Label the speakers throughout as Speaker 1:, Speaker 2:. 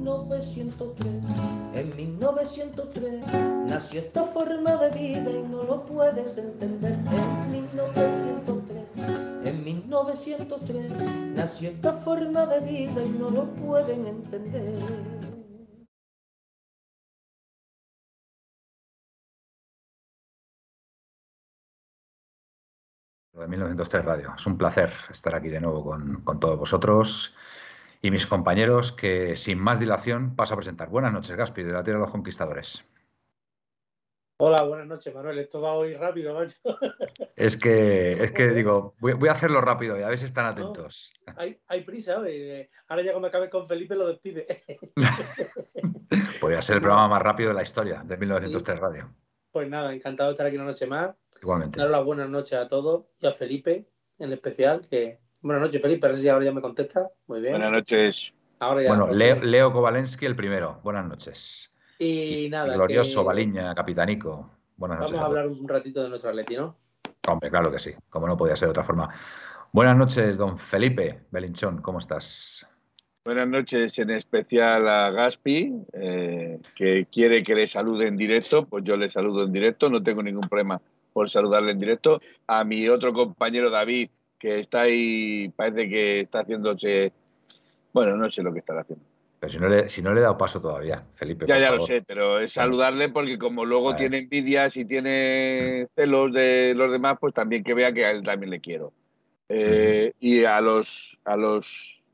Speaker 1: 1903. En 1903 nació esta forma de vida y no lo puedes entender. En 1903, en 1903 nació esta forma de vida y no lo pueden entender.
Speaker 2: de 1903 Radio. Es un placer estar aquí de nuevo con, con, todos vosotros y mis compañeros que sin más dilación paso a presentar. Buenas noches, Gaspi, de la Tierra de los Conquistadores.
Speaker 3: Hola, buenas noches, Manuel. Esto va hoy rápido, macho.
Speaker 2: Es que, es que digo, voy, voy a hacerlo rápido y a ver si están atentos.
Speaker 3: No, hay, hay, prisa hoy. Ahora ya cuando acabe con Felipe lo despide.
Speaker 2: Podría ser el programa más rápido de la historia de 1903 sí. Radio.
Speaker 3: Pues nada, encantado de estar aquí una noche más.
Speaker 2: Igualmente.
Speaker 3: Dar las buenas noches a todos y a Felipe en especial. Que... Buenas noches, Felipe. A ver si ahora ya me contesta. Muy bien.
Speaker 4: Buenas noches.
Speaker 3: Ahora ya
Speaker 2: bueno, Leo, Leo, Kovalensky el primero. Buenas noches.
Speaker 3: Y nada.
Speaker 2: Glorioso, que... Baliña, Capitanico. Buenas
Speaker 3: Vamos
Speaker 2: noches.
Speaker 3: a hablar un ratito de nuestro Atleti, ¿no?
Speaker 2: Hombre, claro que sí. Como no podía ser de otra forma. Buenas noches, don Felipe Belinchón. ¿Cómo estás?
Speaker 4: Buenas noches, en especial a Gaspi, eh, que quiere que le salude en directo, pues yo le saludo en directo, no tengo ningún problema por saludarle en directo. A mi otro compañero David, que está ahí, parece que está haciéndose, bueno, no sé lo que estará haciendo.
Speaker 2: Pero si no le, si no le he dado paso todavía, Felipe.
Speaker 4: Ya, ya favor. lo sé, pero es saludarle porque como luego tiene envidias y tiene celos de los demás, pues también que vea que a él también le quiero. Eh, y a los, a los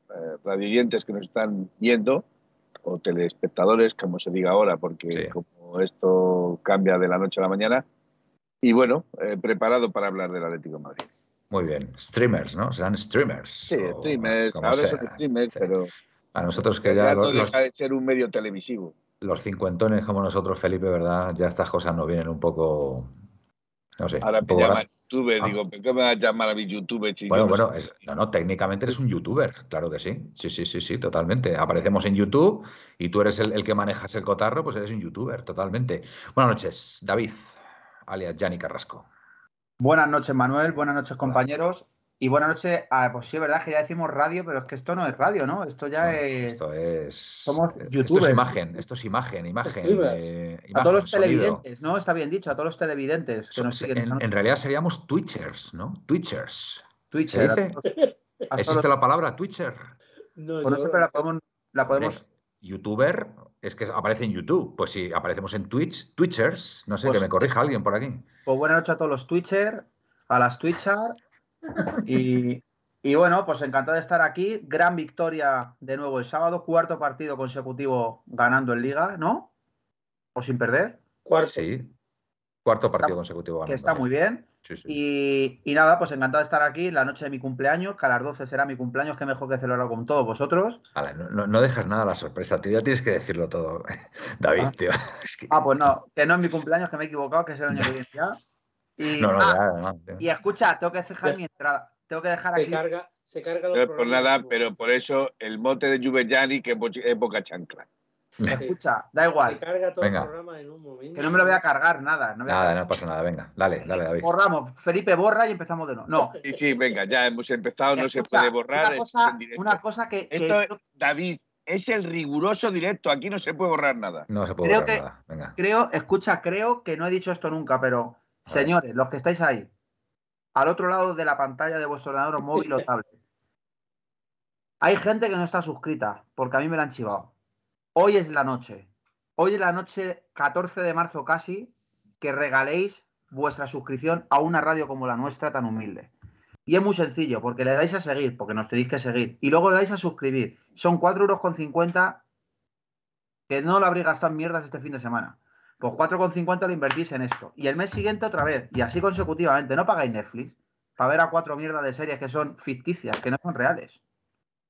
Speaker 4: eh, radioyentes que nos están viendo, o telespectadores, como se diga ahora, porque sí. como esto cambia de la noche a la mañana. Y bueno, eh, preparado para hablar del Atlético de Madrid.
Speaker 2: Muy bien, streamers, ¿no? Serán streamers.
Speaker 4: Sí, o, streamers, ahora son streamers, sí. pero.
Speaker 2: A nosotros que ya.
Speaker 4: Los, no deja de ser un medio televisivo.
Speaker 2: Los cincuentones como nosotros, Felipe, ¿verdad? Ya estas cosas nos vienen un poco. No sé.
Speaker 4: Ahora me llaman youtuber, ah. digo, ¿por qué me vas a llamar a mi youtuber? Si
Speaker 2: bueno, no bueno, es, no, no, técnicamente eres un youtuber, claro que sí. Sí, sí, sí, sí, totalmente. Aparecemos en YouTube y tú eres el, el que manejas el cotarro, pues eres un youtuber, totalmente. Buenas noches, David, alias Yanni Carrasco.
Speaker 5: Buenas noches, Manuel. Buenas noches, compañeros. Y buenas noches, ah, pues sí, es verdad que ya decimos radio, pero es que esto no es radio, ¿no? Esto ya
Speaker 2: no,
Speaker 5: es.
Speaker 2: Esto es.
Speaker 5: Somos youtubers.
Speaker 2: Esto es imagen, esto es imagen, imagen.
Speaker 5: Eh, imagen a todos los televidentes. ¿no? Está bien dicho, a todos los televidentes que
Speaker 2: so,
Speaker 5: nos siguen.
Speaker 2: En, en, realidad seríamos Twitchers, ¿no? Twitchers.
Speaker 5: Twitcher.
Speaker 2: ¿Se dice? ¿Existe la palabra Twitcher?
Speaker 5: No, pues no sé, pero la podemos. La podemos...
Speaker 2: YouTuber es que aparece en YouTube. Pues si aparecemos en Twitch, Twitchers, no sé, pues, que me corrija alguien por aquí.
Speaker 5: Pues buenas noches a todos los Twitchers, a las Twitchers. Y, y, bueno, pues encantado de estar aquí. Gran victoria de nuevo el sábado, cuarto partido consecutivo ganando en Liga, ¿no? O sin perder.
Speaker 2: Cuarto. Sí. Cuarto partido
Speaker 5: está,
Speaker 2: consecutivo ganando.
Speaker 5: Que está muy bien.
Speaker 2: Sí, sí.
Speaker 5: Y, y, nada, pues encantado de estar aquí la noche de mi cumpleaños, que a las 12 será mi cumpleaños, que mejor que celebrar con todos vosotros.
Speaker 2: Vale, no, no, no, dejas nada a la sorpresa, tío, ya tienes que decirlo todo, David,
Speaker 5: ah.
Speaker 2: tío. Es
Speaker 5: que... Ah, pues no, que no es mi cumpleaños, que me he equivocado, que es el año que viene ya. Y,
Speaker 2: no, no,
Speaker 5: ah,
Speaker 2: ya, no,
Speaker 5: y escucha, tengo que dejar mi entrada. Tengo que dejar
Speaker 3: se
Speaker 5: aquí.
Speaker 3: Carga, se carga los
Speaker 4: pero por nada, pero por eso el mote de Juvellani que es boca chancla.
Speaker 5: Escucha, da igual.
Speaker 3: Se carga todo
Speaker 2: Venga.
Speaker 3: el programa en un momento.
Speaker 5: Que no me lo voy a cargar, nada. No
Speaker 2: nada, no pasa nada, venga, dale, dale, David.
Speaker 5: Borramos, Felipe borra y empezamos de nuevo. No.
Speaker 4: Sí, sí, venga, ya hemos empezado, no
Speaker 5: Escucha,
Speaker 4: se puede borrar.
Speaker 5: Una cosa, una cosa que, que...
Speaker 4: Esto, David, es el riguroso directo, aquí no se puede borrar nada.
Speaker 2: No se puede
Speaker 5: creo
Speaker 2: borrar
Speaker 5: que,
Speaker 2: nada, venga.
Speaker 5: Creo, escucha, creo que no he dicho esto nunca, pero señores, los que estáis ahí, al otro lado de la pantalla de vuestro ordenador móvil o tablet, hay gente que no está suscrita, porque a mí me la han chivado. Hoy es la noche. Hoy es la noche 14 de marzo casi, que regaléis vuestra suscripción a una radio como la nuestra tan humilde. Y es muy sencillo, porque le dais a seguir, porque nos tenéis que seguir, y luego le dais a suscribir. Son 4,50 euros que no lo habréis gastado en mierdas este fin de semana. Pues 4,50 lo invertís en esto. Y el mes siguiente otra vez. Y así consecutivamente. No pagáis Netflix para ver a cuatro mierdas de series que son ficticias, que no son reales.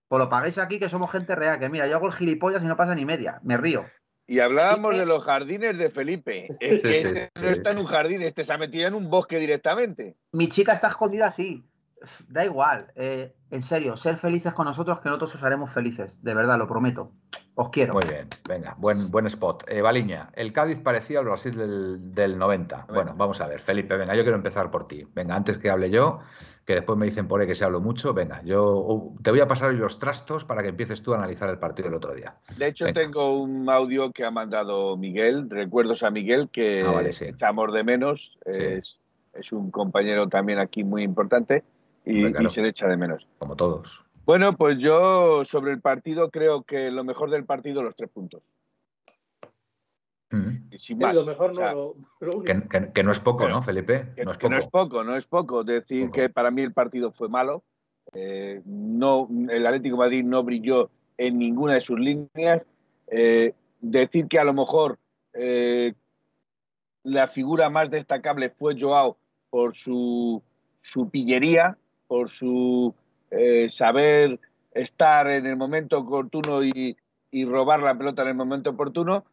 Speaker 5: Pues lo pagáis aquí, que somos gente real. Que mira, yo hago el gilipollas y no pasa ni media. Me río.
Speaker 4: Y hablábamos de los jardines de Felipe. Es que
Speaker 2: Sí,
Speaker 4: este
Speaker 2: sí,
Speaker 4: no
Speaker 2: sí.
Speaker 4: está en un jardín, este se ha metido en un bosque directamente.
Speaker 5: Mi chica está escondida así. Da igual. eh, en serio, ser felices con nosotros, que nosotros os haremos felices. De verdad, lo prometo. Os quiero.
Speaker 2: Muy bien, venga, buen, buen spot. Eh, Baliña, el Cádiz parecía el Brasil del, del 90. Bueno, vamos a ver, Felipe, venga, yo quiero empezar por ti. Venga, antes que hable yo, que después me dicen por ahí que se hablo mucho, venga, yo te voy a pasar hoy los trastos para que empieces tú a analizar el partido del otro día.
Speaker 4: De hecho,
Speaker 2: Venga.
Speaker 4: tengo un audio que ha mandado Miguel, recuerdos a Miguel, que
Speaker 2: Ah, vale, sí.
Speaker 4: echamos de menos.
Speaker 2: Sí.
Speaker 4: Es, es un compañero también aquí muy importante y, y se le echa de menos.
Speaker 2: Como todos.
Speaker 4: Bueno, pues yo sobre el partido creo que lo mejor del partido los tres puntos.
Speaker 2: Mm.
Speaker 4: Más.
Speaker 3: Lo mejor
Speaker 4: O
Speaker 3: no,
Speaker 4: sea,
Speaker 3: lo, lo único.
Speaker 2: Que, que- que no es poco, ¿no, Felipe?
Speaker 4: que,
Speaker 2: No es
Speaker 4: que no es
Speaker 2: poco.
Speaker 4: poco, no es poco. Decir
Speaker 2: Poco.
Speaker 4: que para mí el partido fue malo. Eh, no, el Atlético de Madrid no brilló en ninguna de sus líneas. Eh, decir que a lo mejor eh, la figura más destacable fue Joao por su, su pillería, por su eh, saber estar en el momento oportuno y, y robar la pelota en el momento oportuno,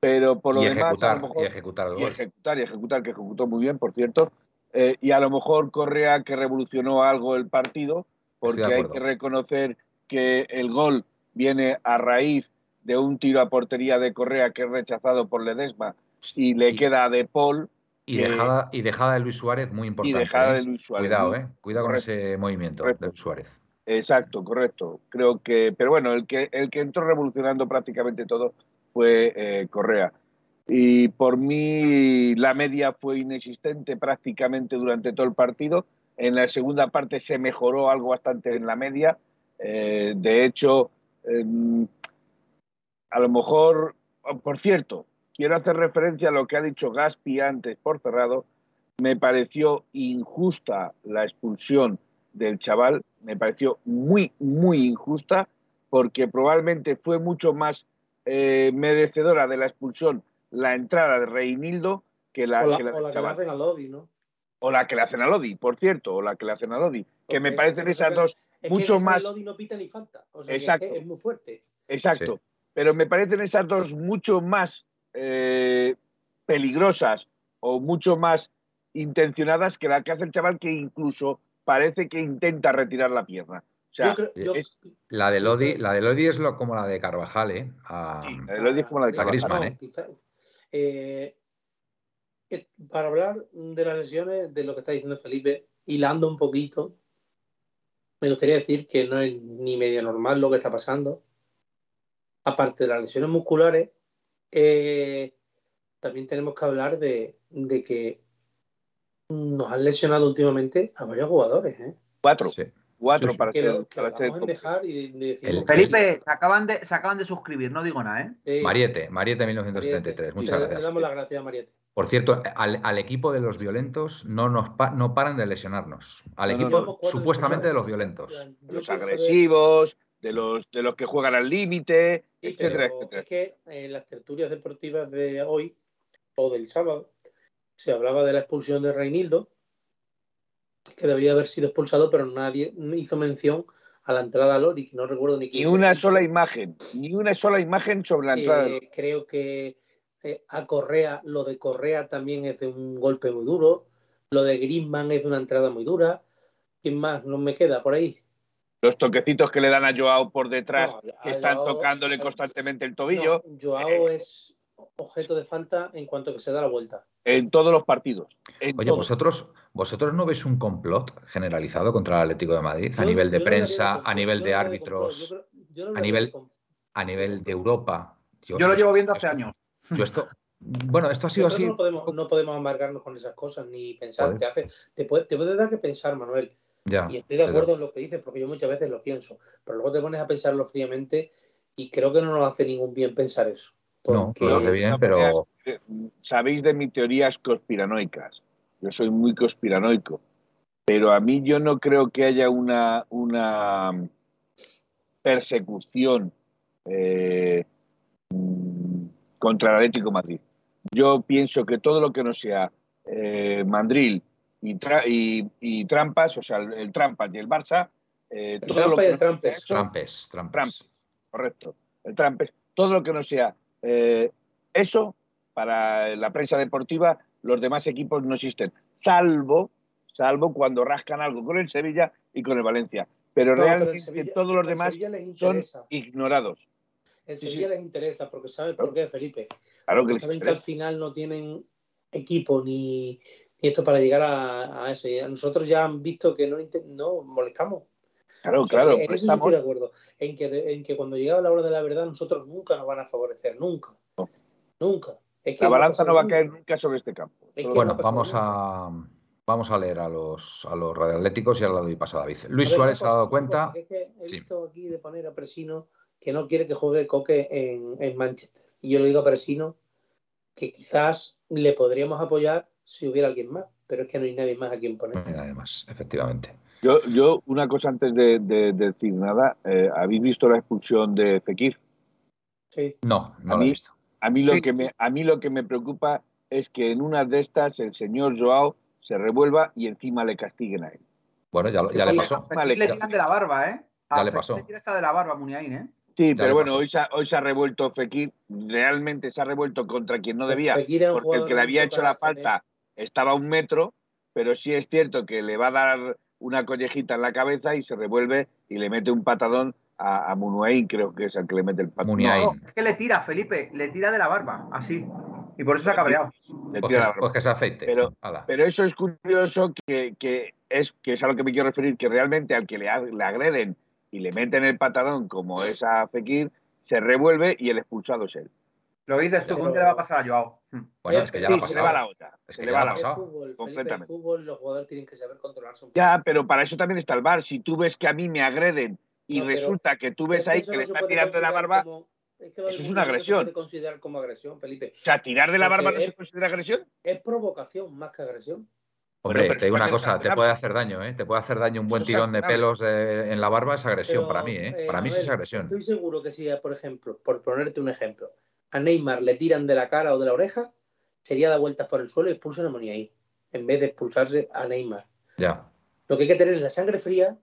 Speaker 4: pero por lo
Speaker 2: Y
Speaker 4: demás a
Speaker 2: ejecutar,
Speaker 4: lo mejor
Speaker 2: y ejecutar el
Speaker 4: y ejecutar y ejecutar, que ejecutó muy bien, por cierto. Eh, y a lo mejor Correa que revolucionó algo el partido, porque hay que reconocer que el gol viene a raíz de un tiro a portería de Correa que es rechazado por Ledesma y le
Speaker 2: Y-
Speaker 4: queda de Paul
Speaker 2: Y
Speaker 4: que-
Speaker 2: dejada, y dejada de Luis Suárez, muy
Speaker 4: y
Speaker 2: importante.
Speaker 4: dejada
Speaker 2: ¿eh?
Speaker 4: de Luis Suárez.
Speaker 2: Cuidado, ¿eh? Cuidado con ese movimiento
Speaker 4: Correcto.
Speaker 2: de Luis Suárez.
Speaker 4: Exacto, correcto. Creo que, pero bueno, el que el que entró revolucionando prácticamente todo fue eh, Correa. Y por mí la media fue inexistente prácticamente durante todo el partido. En la segunda parte se mejoró algo bastante en la media. Eh, de hecho, em, a lo mejor, oh, por cierto, quiero hacer referencia a lo que ha dicho Gaspi antes por cerrado. Me pareció injusta la expulsión del chaval, me pareció muy, muy injusta, porque probablemente fue mucho más eh, merecedora de la expulsión la entrada de Reinildo que la,
Speaker 3: o la,
Speaker 4: que la
Speaker 3: o la que le hacen a Lodi, ¿no?
Speaker 4: O la que le hacen a Lodi, por cierto, o la que le hacen a Lodi. Que
Speaker 3: Porque
Speaker 4: me parecen
Speaker 3: que
Speaker 4: esas dos
Speaker 3: Es
Speaker 4: mucho
Speaker 3: que
Speaker 4: más-
Speaker 3: Lodi no pita ni falta. O sea, que es
Speaker 4: Exacto.
Speaker 3: es, muy fuerte.
Speaker 4: Exacto.
Speaker 2: Sí.
Speaker 4: Pero me parecen esas dos mucho más eh, peligrosas o mucho más intencionadas que la que hace el chaval que incluso parece que intenta retirar la pierna. O sea,
Speaker 3: yo creo, yo-
Speaker 4: es-
Speaker 2: La de Lodi, la de Lodi es lo, como la de Carvajal, ¿eh? A-
Speaker 4: sí, eh, lo dijo como la de Carvajal.
Speaker 3: No,
Speaker 2: ¿eh?
Speaker 3: quizá- eh, eh, para hablar de las lesiones, de lo que está diciendo Felipe, hilando un poquito, me gustaría decir que no es ni medio normal lo que está pasando. Aparte de las lesiones musculares, eh, también tenemos que hablar de, de que nos han lesionado últimamente a varios jugadores. ¿eh?
Speaker 4: Cuatro,
Speaker 2: Sí.
Speaker 4: Cuatro
Speaker 2: Sí, sí.
Speaker 4: para
Speaker 3: Que
Speaker 4: ser,
Speaker 3: lo, que lo
Speaker 4: para ser
Speaker 3: vamos a dejar y de- de decir,
Speaker 2: El-
Speaker 5: Felipe, se acaban, de, se acaban de suscribir, no digo nada, ¿eh?
Speaker 3: eh,
Speaker 2: Mariete, Mariete
Speaker 3: Mariette,
Speaker 2: 1973.
Speaker 3: sí,
Speaker 2: Muchas
Speaker 3: le- Le
Speaker 2: gracias.
Speaker 3: damos las gracias a Mariette.
Speaker 2: Por cierto, al, al equipo de los violentos no nos pa- no paran de lesionarnos. Al
Speaker 4: No,
Speaker 2: equipo supuestamente de los violentos.
Speaker 3: Yo
Speaker 4: los
Speaker 3: de-
Speaker 4: agresivos, de los, de los que juegan al límite,
Speaker 3: Sí,
Speaker 4: etcétera, etcétera.
Speaker 3: Es que en las tertulias deportivas de hoy o del sábado se hablaba de la expulsión de Reinildo, que debía haber sido expulsado, pero nadie hizo mención a la entrada a Lori, que no recuerdo ni quién
Speaker 4: Ni una sola imagen, ni una sola imagen sobre la entrada.
Speaker 3: Eh, creo que eh, a Correa, lo de Correa también es de un golpe muy duro, lo de Griezmann es de una entrada muy dura. ¿Quién más? No me queda por ahí.
Speaker 4: Los toquecitos que le dan a Joao por detrás,
Speaker 3: No,
Speaker 4: que están
Speaker 3: Joao-
Speaker 4: tocándole constantemente el tobillo,
Speaker 3: No, Joao es objeto de falta en cuanto que se da la vuelta.
Speaker 4: en todos los partidos. en
Speaker 2: Oye,
Speaker 4: todos.
Speaker 2: vosotros, vosotros no veis un complot generalizado contra el Atlético de Madrid a nivel de
Speaker 3: no
Speaker 2: prensa, a nivel de árbitros, a nivel-
Speaker 3: complot.
Speaker 2: a nivel de Europa.
Speaker 5: Yo lo llevo viendo hace
Speaker 2: esto-
Speaker 5: años.
Speaker 2: Yo esto, bueno, esto ha sido así.
Speaker 3: no podemos, no podemos amargarnos con esas cosas ni pensar. Te, hace, te, puede, te puede dar que pensar, Manuel.
Speaker 2: Ya,
Speaker 3: Y estoy de acuerdo en lo que dices, porque yo muchas veces lo pienso. Pero luego te pones a pensarlo fríamente y creo que no nos hace ningún bien pensar eso.
Speaker 2: No,
Speaker 3: Porque-
Speaker 2: no hace bien,
Speaker 4: no,
Speaker 2: pero
Speaker 4: Eh, Sabéis de mis teorías conspiranoicas. Yo soy muy conspiranoico. Pero a mí yo no creo que haya una, una persecución eh, mm, contra el Atlético de Madrid. Yo pienso que todo lo que no sea eh, mandril y, tra- y- y trampas, o sea, el, el trampas y el Barça, eh,
Speaker 3: El
Speaker 4: todo lo
Speaker 3: trampa y el
Speaker 4: no sea
Speaker 3: trampes.
Speaker 4: eso-
Speaker 2: Trampes, trampes.
Speaker 4: Trump, correcto. El Trump es todo lo que no sea eh, eso para la prensa deportiva, los demás equipos no existen, salvo, salvo cuando rascan algo con el Sevilla y con el Valencia. Pero
Speaker 3: No, pero el
Speaker 4: realmente
Speaker 3: Sevilla-
Speaker 4: todos los demás son ignorados.
Speaker 3: El Sevilla
Speaker 4: sí.
Speaker 3: les interesa porque sabe por qué, Felipe.
Speaker 4: Claro
Speaker 3: Porque saben que al final no tienen equipo ni, ni esto para llegar a, a eso. Y a nosotros ya han visto que no, no molestamos.
Speaker 4: Claro,
Speaker 3: O sea,
Speaker 4: claro.
Speaker 3: en eso sí estoy de
Speaker 4: estamos-
Speaker 3: acuerdo. En que, en que cuando llega la hora de la verdad, nosotros nunca nos van a favorecer. Nunca. Nunca. Es que
Speaker 4: la balanza no va a caer nunca sobre este campo.
Speaker 3: Es
Speaker 4: Solo-
Speaker 3: que
Speaker 2: Bueno,
Speaker 3: no
Speaker 2: vamos
Speaker 3: nunca.
Speaker 2: a, vamos a leer a los, a los radioatléticos y ahora le doy paso a David. Luis
Speaker 3: ver,
Speaker 2: Suárez se ha dado
Speaker 3: cosa,
Speaker 2: cuenta.
Speaker 3: cosa, que es que he
Speaker 2: Sí.
Speaker 3: visto aquí de poner a Presino que no quiere que juegue Coque en, en Manchester. Y yo le digo a Presino que quizás le podríamos apoyar si hubiera alguien más, pero es que no hay nadie más a quien poner.
Speaker 2: No hay nadie más, efectivamente.
Speaker 4: Yo, yo, una cosa antes de, de- de decir nada, eh, ¿habéis visto la expulsión de Fekir?
Speaker 3: Sí.
Speaker 2: No, no
Speaker 4: A
Speaker 2: lo he
Speaker 4: mí-
Speaker 2: visto.
Speaker 4: A mí, lo
Speaker 5: Sí.
Speaker 4: que me, a mí lo que me preocupa es que en una de estas el señor Joao se revuelva y encima le castiguen a él.
Speaker 2: Bueno, ya, le pasó.
Speaker 5: Fekir
Speaker 4: Vale,
Speaker 5: le
Speaker 4: ya-
Speaker 5: tiran de la barba, ¿eh?
Speaker 2: Ya
Speaker 5: A
Speaker 2: le pasó.
Speaker 5: Le tira hasta de la barba, Muniain, ¿eh?
Speaker 4: Sí, pero bueno, hoy se, ha, hoy se ha revuelto Fekir, realmente se ha revuelto contra quien no
Speaker 3: Pues
Speaker 4: debía,
Speaker 3: un
Speaker 4: porque el que le había hecho la
Speaker 3: carácter,
Speaker 4: falta estaba a un metro, pero sí es cierto que le va a dar una collejita en la cabeza y se revuelve y le mete un patadón a, a Munuain, creo que es el que le mete el patadón.
Speaker 5: No, es que le tira, Felipe, le tira de la barba, así. Y por eso se ha cabreado.
Speaker 4: le
Speaker 2: Pues
Speaker 4: tira
Speaker 2: que,
Speaker 4: la barba.
Speaker 2: pues que se afeite.
Speaker 4: Pero- eso es curioso que, que es, que es a lo que me quiero referir, que realmente al que le, le agreden y le meten el patadón como es a Fekir, se revuelve y el expulsado es él.
Speaker 5: Lo que dices tú, ¿cómo te le va a pasar a Joao? Hmm.
Speaker 2: Bueno, es que ya
Speaker 3: Sí,
Speaker 2: le ha
Speaker 4: se le va la olla.
Speaker 2: Es
Speaker 4: se
Speaker 2: que
Speaker 4: le va
Speaker 2: le ha
Speaker 4: la
Speaker 3: fútbol, Felipe, el
Speaker 4: completamente.
Speaker 3: fútbol, los jugadores tienen que saber controlarse un poco.
Speaker 4: Ya, pero para eso también está el bar. Si tú ves que a mí me agreden y
Speaker 3: No,
Speaker 4: resulta que tú ves
Speaker 3: que
Speaker 4: ahí que
Speaker 3: no
Speaker 4: le
Speaker 3: se
Speaker 4: está
Speaker 3: puede
Speaker 4: tirando de la barba,
Speaker 3: como- es que
Speaker 4: eso es una
Speaker 3: bullying no se
Speaker 4: agresión.
Speaker 3: puede considerar como agresión, Felipe.
Speaker 4: o sea, tirar de la
Speaker 3: Porque
Speaker 4: barba no
Speaker 3: es-
Speaker 4: se considera agresión.
Speaker 3: Es provocación más que agresión.
Speaker 2: Hombre,
Speaker 4: pero
Speaker 2: te digo una cosa, te puede hacer daño, ¿eh? Te puede hacer daño un buen
Speaker 4: Eso
Speaker 2: tirón de pelos eh, en la barba, es agresión
Speaker 3: Pero,
Speaker 2: para mí, ¿eh?
Speaker 3: eh,
Speaker 2: Para mí sí es agresión.
Speaker 3: Estoy seguro que si, por ejemplo, por ponerte un ejemplo, a Neymar le tiran de la cara o de la oreja, sería dar vueltas por el suelo y expulsan a Moniaí, en vez de expulsarse a Neymar.
Speaker 2: Ya.
Speaker 3: Lo que hay que tener es la sangre fría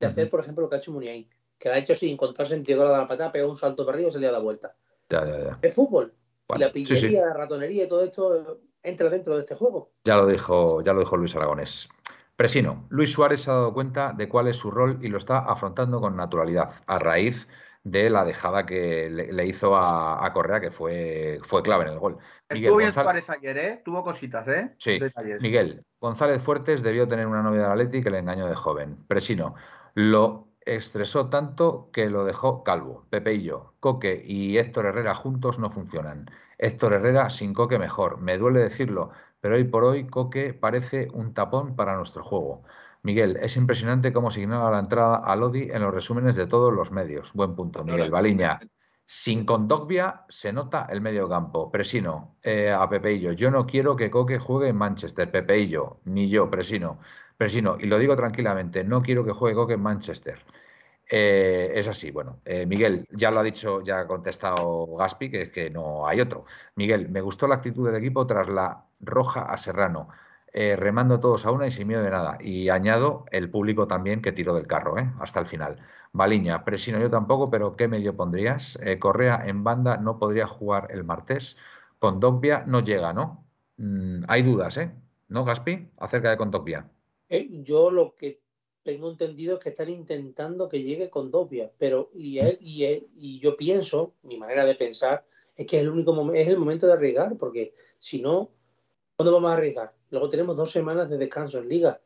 Speaker 3: de hacer, por ejemplo, lo que ha hecho Muniain, que lo ha hecho sin encontrar sentido, dado la patada, pegado un salto para arriba y se le ha dado vuelta.
Speaker 2: Ya, ya, ya.
Speaker 3: Es fútbol.
Speaker 2: Bueno,
Speaker 3: y la
Speaker 2: sí, sí.
Speaker 3: pillería, la ratonería y todo esto entra dentro de este juego.
Speaker 2: Ya lo dijo, ya lo dijo Luis Aragonés. Presino, Luis Suárez se ha dado cuenta de cuál es su rol y lo está afrontando con naturalidad, a raíz de la dejada que le, le hizo a, a Correa, que fue, fue clave en el gol. Miguel
Speaker 5: Estuvo bien
Speaker 2: González-
Speaker 5: Suárez ayer, ¿eh? Tuvo cositas, ¿eh?
Speaker 2: Sí,
Speaker 5: Detalles.
Speaker 2: Miguel, González Fuertes debió tener una novia de Atleti que le engañó de joven. Presino, lo estresó tanto que lo dejó calvo. Pepe y yo, Coque y Héctor Herrera juntos no funcionan. Héctor Herrera sin Coque mejor. Me duele decirlo, pero hoy por hoy Coque parece un tapón para nuestro juego. Miguel, es impresionante cómo se ignora la entrada a Lodi en los resúmenes de todos los medios. Buen punto, Miguel. Baliña, sin Condogbia se nota el medio campo. Presino, eh, a Pepeillo. Yo no quiero que Coque juegue en Manchester. Pepeillo, ni yo, Presino. Presino, y lo digo tranquilamente, no quiero que juegue Coque en Manchester. Eh, es así, bueno. eh, Miguel, ya lo ha dicho, ya ha contestado Gaspi, que es que no hay otro. Miguel, me gustó la actitud del equipo tras la roja a Serrano, eh, remando todos a una y sin miedo de nada. Y añado el público también que tiró del carro, ¿eh? hasta el final. Baliña, Presino yo tampoco, pero ¿qué medio pondrías? Eh, Correa en banda no podría jugar el martes. Con Dogbia no llega, ¿no? Mm, hay dudas, ¿eh? ¿No, Gaspi? Acerca de Condogbia.
Speaker 3: Eh, yo lo que tengo entendido es que están intentando que llegue con Dobia, pero y, él, y, él- y yo pienso, mi manera de pensar, es que es el único es el momento de arriesgar, porque si no, ¿cuándo vamos a arriesgar? Luego tenemos dos semanas de descanso en liga.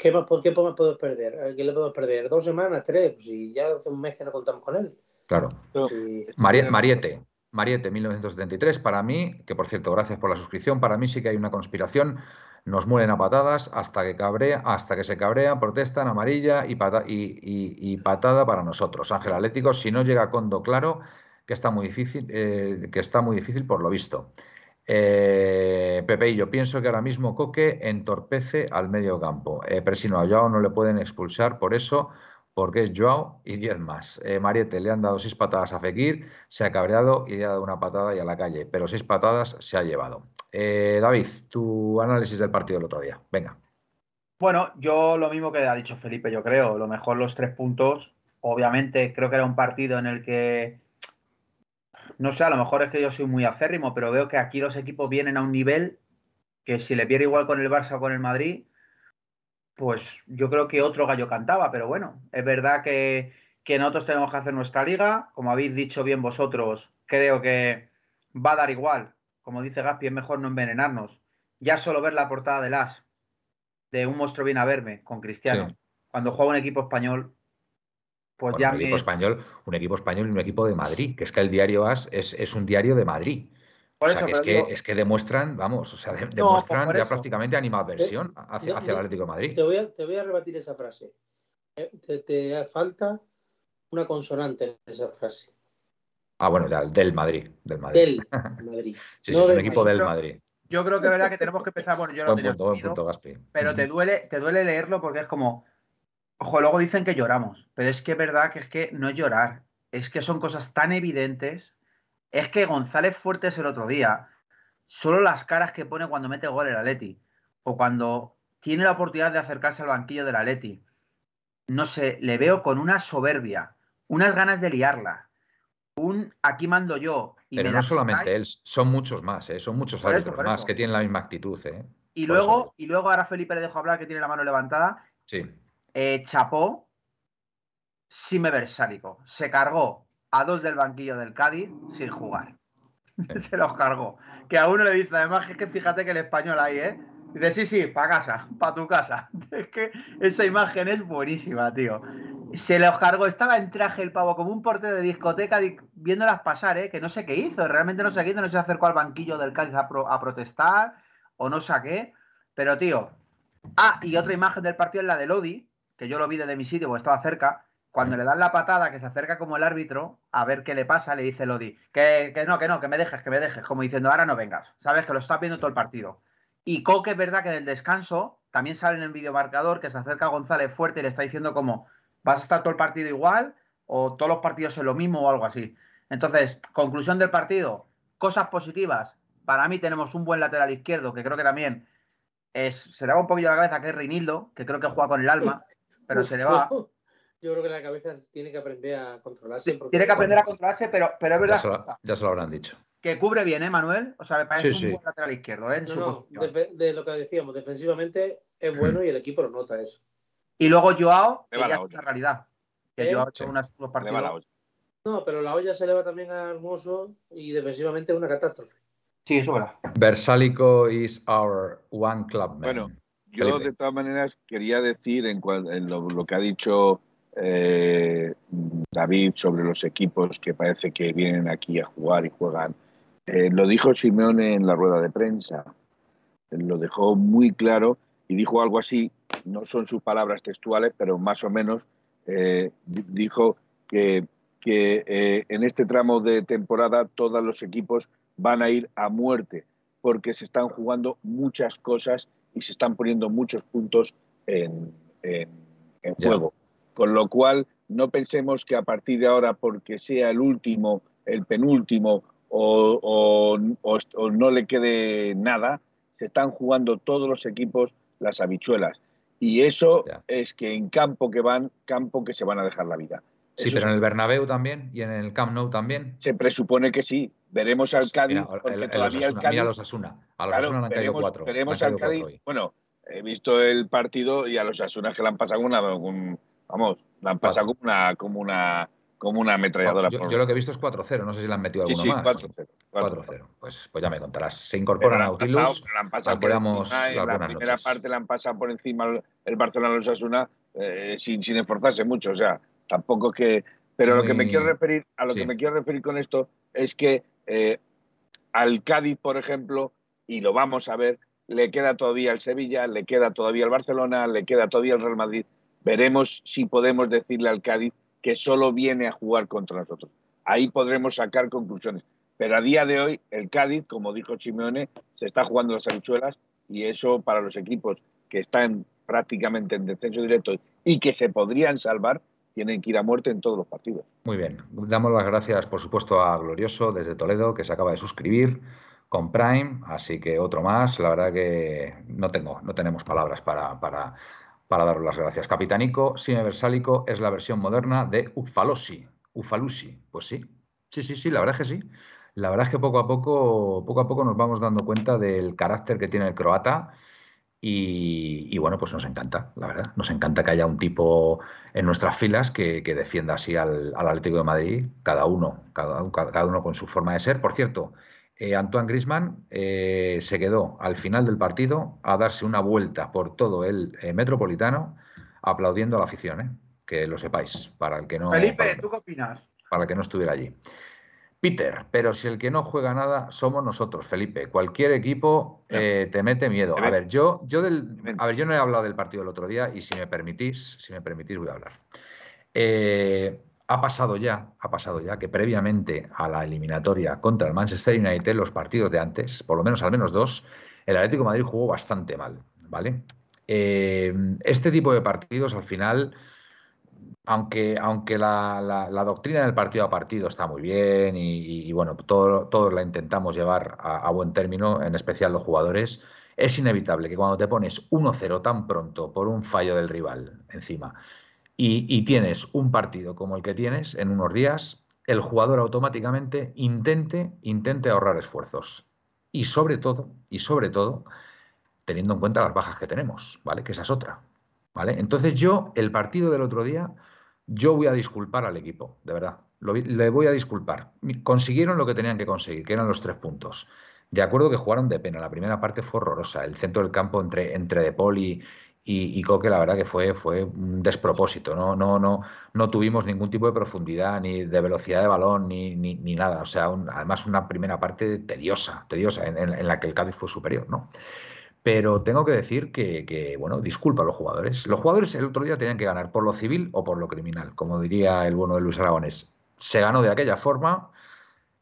Speaker 3: ¿Qué más, ¿Por qué más podemos perder? Eh, ¿Qué le podemos perder? ¿Dos semanas? ¿Tres? Pues si ya hace un mes que no contamos con él.
Speaker 2: Claro.
Speaker 3: Y-
Speaker 2: Marie- Mariette, Mariette, 1973, para mí, que por cierto, gracias por la suscripción, para mí sí que hay una conspiración, nos mueren a patadas hasta que cabrea, hasta que se cabrean, protestan, amarilla y, pata- y, y- y patada para nosotros. Ángel Atlético, si no llega Condo, claro, que está muy difícil, eh, que está muy difícil por lo visto. Eh, yo pienso que ahora mismo Coque entorpece al medio campo. Eh, Presino a Joao no le pueden expulsar por eso, porque es Joao y 10 más. Eh, Mariette le han dado seis patadas a Fekir, se ha cabreado y le ha dado una patada y a la calle, pero seis patadas se ha llevado. Eh, David, tu análisis del partido del otro día. Venga.
Speaker 5: Bueno, yo lo mismo que ha dicho Felipe, yo creo. Lo mejor los tres puntos. Obviamente, creo que era un partido en el que. No sé, a lo mejor es que yo soy muy acérrimo, pero veo que aquí los equipos vienen a un nivel que si le pierde igual con el Barça o con el Madrid, pues yo creo que otro gallo cantaba, pero bueno, es verdad que, que nosotros tenemos que hacer nuestra liga, como habéis dicho bien vosotros, creo que va a dar igual, como dice Gaspi, es mejor no envenenarnos. Ya solo ver la portada de las de un monstruo viene a verme con Cristiano.
Speaker 2: Sí.
Speaker 5: Cuando juega un equipo español, pues
Speaker 2: Bueno,
Speaker 5: ya
Speaker 2: un equipo
Speaker 5: me-
Speaker 2: español, un equipo español y un equipo de Madrid, que es que el diario AS es, es un diario de Madrid.
Speaker 5: Por
Speaker 2: o sea,
Speaker 5: eso,
Speaker 2: que es que,
Speaker 5: digo-
Speaker 2: es que demuestran, vamos, o sea, de-
Speaker 5: pues
Speaker 2: demuestran ya prácticamente animadversión hacia,
Speaker 3: no,
Speaker 2: hacia el
Speaker 3: no,
Speaker 2: Atlético de Madrid.
Speaker 3: Te voy a, te voy a rebatir esa frase. Eh, Te, te falta una consonante en esa frase.
Speaker 2: Ah, bueno, ya, del Madrid, del Madrid.
Speaker 3: Del Madrid.
Speaker 2: Sí, sí,
Speaker 3: no
Speaker 2: es un
Speaker 3: del
Speaker 2: equipo
Speaker 3: Madrid.
Speaker 2: del Madrid.
Speaker 5: yo creo que es verdad que tenemos que empezar. Bueno, yo tenía
Speaker 2: punto,
Speaker 5: pero te duele, te duele leerlo porque es como, ojo, luego dicen que lloramos, pero es que es verdad que es que no es llorar, es que son cosas tan evidentes. Es que González Fuertes el otro día, solo las caras que pone cuando mete gol el Atleti, o cuando tiene la oportunidad de acercarse al banquillo del Atleti, no sé, le veo con una soberbia, unas ganas de liarla, un aquí mando yo. Y
Speaker 2: Pero no
Speaker 5: la
Speaker 2: solamente él, son muchos más, ¿eh? son muchos
Speaker 5: Por
Speaker 2: árbitros más
Speaker 5: eso.
Speaker 2: que tienen la misma actitud. ¿eh?
Speaker 5: Y
Speaker 2: Por
Speaker 5: luego, y luego ahora Felipe le dejo hablar que tiene la mano levantada.
Speaker 2: Sí,
Speaker 5: Eh, Chapó, Sime. Se cargó a dos del banquillo del Cádiz sin jugar. Se los cargó. Que a uno le dice, además, es que fíjate que el español ahí, ¿eh? Dice, sí, sí, para casa, para tu casa. Es que esa imagen es buenísima, tío. Se los cargó, estaba en traje el pavo como un portero de discoteca di- viéndolas pasar, ¿eh? Que no sé qué hizo, realmente no sé qué hizo, no se acercó al banquillo del Cádiz a, pro- a protestar o no sé qué. Pero, tío, Ah, y otra imagen del partido es la de Lodi, que yo lo vi desde mi sitio porque estaba cerca. Cuando le dan la patada, que se acerca como el árbitro a ver qué le pasa, le dice Lodi, que, que no, que no, que me dejes, que me dejes, como diciendo, ahora no vengas. Sabes que lo estás viendo todo el partido. Y Coque es verdad que en el descanso también sale en el videomarcador que se acerca González fuerte y le está diciendo como, vas a estar todo el partido igual o todos los partidos en lo mismo o algo así. Entonces, conclusión del partido, cosas positivas. Para mí tenemos un buen lateral izquierdo, que creo que también es, se le va un poquillo la cabeza, que es Reinildo, que creo que juega con el alma, pero se le va.
Speaker 3: Yo creo que la cabeza tiene que aprender a controlarse. porque-
Speaker 5: Tiene que aprender a controlarse, pero, pero es
Speaker 2: ya
Speaker 5: verdad
Speaker 2: se, lo, ya se lo habrán dicho.
Speaker 5: que cubre bien, ¿eh, Manuel? O sea, me parece
Speaker 2: Sí,
Speaker 5: un
Speaker 2: sí.
Speaker 5: buen lateral izquierdo, ¿eh? en
Speaker 3: No,
Speaker 5: su
Speaker 3: no, de lo que decíamos, defensivamente es bueno y el equipo lo nota eso.
Speaker 5: Y luego Joao, que ya
Speaker 4: la
Speaker 5: es
Speaker 4: olla.
Speaker 5: una realidad. Que
Speaker 3: ¿Eh?
Speaker 5: Joao ha hecho
Speaker 2: Sí.
Speaker 5: unos,
Speaker 4: la
Speaker 5: partidos.
Speaker 3: No, pero la olla se eleva también a Hermoso y defensivamente es una catástrofe.
Speaker 5: Sí, eso es verdad.
Speaker 2: Versálico is our one club man.
Speaker 4: Bueno, Yo, de todas maneras, quería decir en, cuan- en lo, lo que ha dicho eh, David sobre los equipos que parece que vienen aquí a jugar y juegan. Eh, lo dijo Simeone en la rueda de prensa. Lo dejó muy claro y dijo algo así, no son sus palabras textuales, pero más o menos eh, di- dijo que, que eh, en este tramo de temporada todos los equipos van a ir a muerte porque se están jugando muchas cosas y se están poniendo muchos puntos en, en- juego. Con lo cual, no pensemos que a partir de ahora, porque sea el último, el penúltimo o, o- o- o no le quede nada, se están jugando todos los equipos las habichuelas. Y eso es que en campo que van, campo que se van a dejar la vida.
Speaker 2: Sí,
Speaker 4: Eso
Speaker 2: pero en el Bernabéu también y en el Camp Nou también.
Speaker 4: se presupone que sí. Veremos al Cádiz,
Speaker 2: Mira,
Speaker 4: porque
Speaker 2: el- el
Speaker 4: todavía el Cádiz
Speaker 2: mira a los Asuna. A los
Speaker 4: Claro,
Speaker 2: Asuna han caído
Speaker 4: veremos,
Speaker 2: cuatro. le han
Speaker 4: veremos
Speaker 2: caído
Speaker 4: al Cádiz.
Speaker 2: cuatro.
Speaker 4: Bueno, he visto el partido y a los Asunas que le han pasado una, un- vamos, le han pasado como una, como una, como una ametralladora.
Speaker 2: Yo,
Speaker 4: por-
Speaker 2: yo lo que he visto es 4-0. No sé si le han metido
Speaker 4: sí,
Speaker 2: alguno
Speaker 4: sí,
Speaker 2: más.
Speaker 4: 4-0.
Speaker 2: 4-0. Pues, pues ya me contarás. Se
Speaker 4: Pero
Speaker 2: incorpora
Speaker 4: le han pasado,
Speaker 2: Nautilus.
Speaker 4: han pasado por encima, en la primera
Speaker 2: noches.
Speaker 4: parte le han pasado por encima el- el Barcelona a los Asuna eh, sin, sin esforzarse mucho. O sea, tampoco es que. Pero lo que me
Speaker 2: Muy-
Speaker 4: quiero referir, a lo
Speaker 2: sí.
Speaker 4: que me quiero referir con esto es que eh, al Cádiz, por ejemplo, y lo vamos a ver, le queda todavía el Sevilla, le queda todavía el Barcelona, le queda todavía el Real Madrid. Veremos si podemos decirle al Cádiz que solo viene a jugar contra nosotros. Ahí podremos sacar conclusiones. Pero a día de hoy, el Cádiz, como dijo Simeone, se está jugando las habichuelas y eso para los equipos que están prácticamente en descenso directo y que se podrían salvar, tienen que ir a muerte en todos los partidos.
Speaker 2: Muy bien. Damos las gracias, por supuesto, a Glorioso desde Toledo, que se acaba de suscribir con Prime, así que otro más. La verdad que no tengo, no tenemos palabras para, para, para daros las gracias. Capitanico Sime Versálico es la versión moderna de Ufalosi. Ufalusi, pues sí, sí, sí, sí, la verdad es que sí. La verdad es que poco a poco, poco a poco nos vamos dando cuenta del carácter que tiene el croata y, bueno, pues nos encanta, la verdad. Nos encanta que haya un tipo en nuestras filas que, defienda así al, Atlético de Madrid, cada uno, cada, cada, uno con su forma de ser. Por cierto, eh, Antoine Grisman eh, se quedó al final del partido a darse una vuelta por todo el eh, metropolitano aplaudiendo a la afición, que lo sepáis, para el que no.
Speaker 5: Felipe, ¿tú qué opinas?
Speaker 2: Para el que no estuviera allí. Peter, pero si el que no juega nada somos nosotros, Felipe. Cualquier equipo eh, te mete miedo. A ver, yo, yo del, a ver, yo no he hablado del partido del otro día y si me permitís, si me permitís voy a hablar. Eh, ha pasado ya, ha pasado ya que previamente a la eliminatoria contra el Manchester United, los partidos de antes, por lo menos al menos dos, el Atlético de Madrid jugó bastante mal, ¿vale? Eh, este tipo de partidos al final aunque, aunque la, doctrina del partido a partido está muy bien y, bueno, todo, todos la intentamos llevar a, buen término, en especial los jugadores, es inevitable que cuando te pones 1-0 tan pronto por un fallo del rival encima y, tienes un partido como el que tienes en unos días, el jugador automáticamente intente, intente ahorrar esfuerzos. Y sobre todo, y sobre todo, teniendo en cuenta las bajas que tenemos, ¿vale? Que esa es otra. ¿Vale? Entonces yo, el partido del otro día, yo voy a disculpar al equipo, de verdad. le voy a disculpar. Consiguieron lo que tenían que conseguir, que eran los tres puntos. De acuerdo que jugaron de pena. La primera parte fue horrorosa. El centro del campo entre, entre De Paul y, y, Coque, la verdad que fue, fue un despropósito. ¿no? No, no, no tuvimos ningún tipo de profundidad, ni de velocidad de balón, ni, ni, nada. O sea, además una primera parte tediosa, tediosa, en, en, la que el Cádiz fue superior, ¿no? Pero tengo que decir que, bueno, disculpa a los jugadores. Los jugadores el otro día tenían que ganar por lo civil o por lo criminal, como diría el bueno de Luis Aragones. Se ganó de aquella forma,